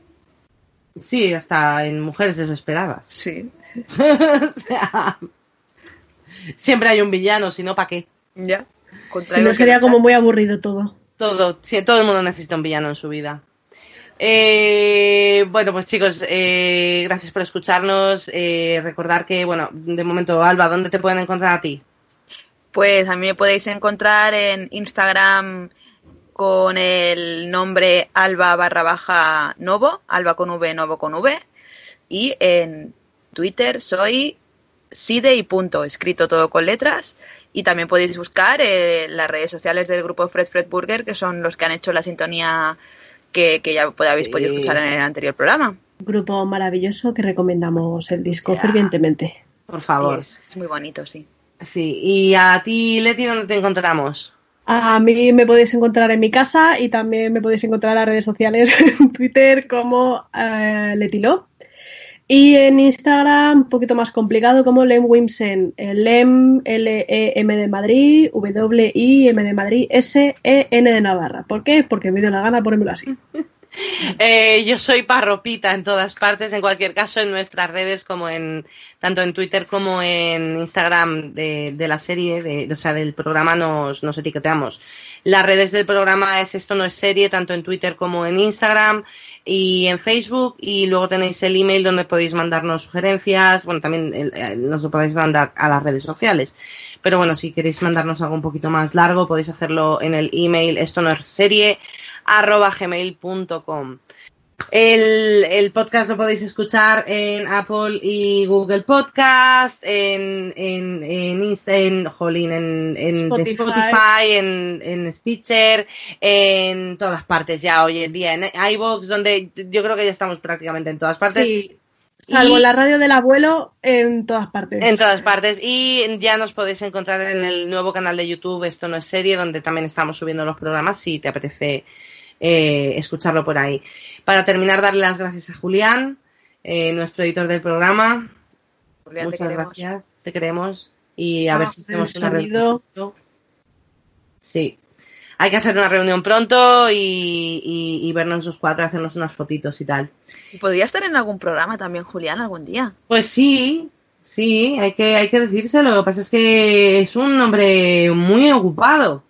S2: Sí, hasta en Mujeres Desesperadas.
S4: Sí.
S2: o sea, siempre hay un villano, si no, ¿para qué?
S4: Ya.
S3: Si no sería como muy aburrido todo.
S2: Todo, sí, todo el mundo necesita un villano en su vida. Eh, bueno, pues chicos, eh, gracias por escucharnos. Eh, recordar que, bueno, de momento, Alba, ¿dónde te pueden encontrar a ti?
S4: Pues a mí me podéis encontrar en Instagram con el nombre alba barra baja novo, alba con v, novo con v, y en Twitter soy side y punto, escrito todo con letras, y también podéis buscar eh, las redes sociales del grupo Fred Fred Burger, que son los que han hecho la sintonía que, que ya habéis podido escuchar en el anterior programa.
S3: Grupo maravilloso que recomendamos el disco fervientemente.
S2: Por favor.
S4: Es, es muy bonito, sí.
S2: Sí, y a ti, Leti, ¿dónde te encontramos?
S3: A mí me podéis encontrar en mi casa y también me podéis encontrar en las redes sociales, en Twitter como eh, Letilo. Y en Instagram, un poquito más complicado, como Lem Wimsen. eh, Lem, L-E-M de Madrid, W-I-M de Madrid, S-E-N de Navarra. ¿Por qué? Porque me dio la gana ponérmelo así.
S2: Eh, yo soy parropita en todas partes, en cualquier caso, en nuestras redes, como en tanto en Twitter como en Instagram de, de la serie, de, o sea, del programa nos, nos etiquetamos. Las redes del programa es Esto no es serie, tanto en Twitter como en Instagram y en Facebook. Y luego tenéis el email donde podéis mandarnos sugerencias. Bueno, también nos lo podéis mandar a las redes sociales. Pero bueno, si queréis mandarnos algo un poquito más largo, podéis hacerlo en el email esto no es serie arroba gmail.com. El, el podcast lo podéis escuchar en Apple y Google Podcast, en, en, en, Insta, en, jolín, en, en
S3: Spotify.
S2: Spotify, en, en Stitcher, en todas partes ya hoy en día, en iVoox, donde yo creo que ya estamos prácticamente en todas partes.
S3: Sí. Salvo
S2: Y-
S3: la radio del abuelo, en todas partes.
S2: En todas partes. Y ya nos podéis encontrar en el nuevo canal de YouTube, Esto no es serie, donde también estamos subiendo los programas si te apetece eh, escucharlo por ahí. Para terminar, darle las gracias a Julián, eh, nuestro editor del programa.
S4: Julián,
S2: Muchas gracias, te queremos. Y a ver si hacemos una reunión. Sí. Hay que hacer una reunión pronto y, y, y vernos los cuatro, hacernos unas fotitos y tal.
S4: Y Podría estar en algún programa también, Julián, algún día.
S2: Pues sí, sí, hay que, hay que decírselo. Lo que pasa es que es un hombre muy ocupado.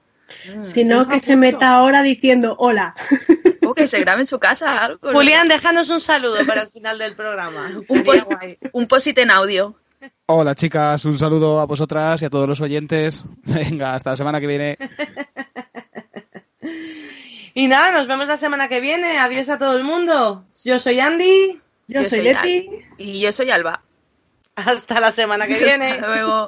S3: Si no, que se meta ahora diciendo hola.
S4: O que se grabe en su casa algo. ¿no?
S2: Julián, déjanos un saludo para el final del programa.
S4: un, post, un post en audio.
S1: Hola chicas, un saludo a vosotras y a todos los oyentes. Venga, hasta la semana que viene.
S2: Y nada, nos vemos la semana que viene. Adiós a todo el mundo. Yo soy Andy.
S3: Yo,
S4: Yo
S3: soy
S4: soy
S3: Leti.
S4: Y yo soy Alba.
S2: Hasta la semana que viene.
S4: Hasta luego.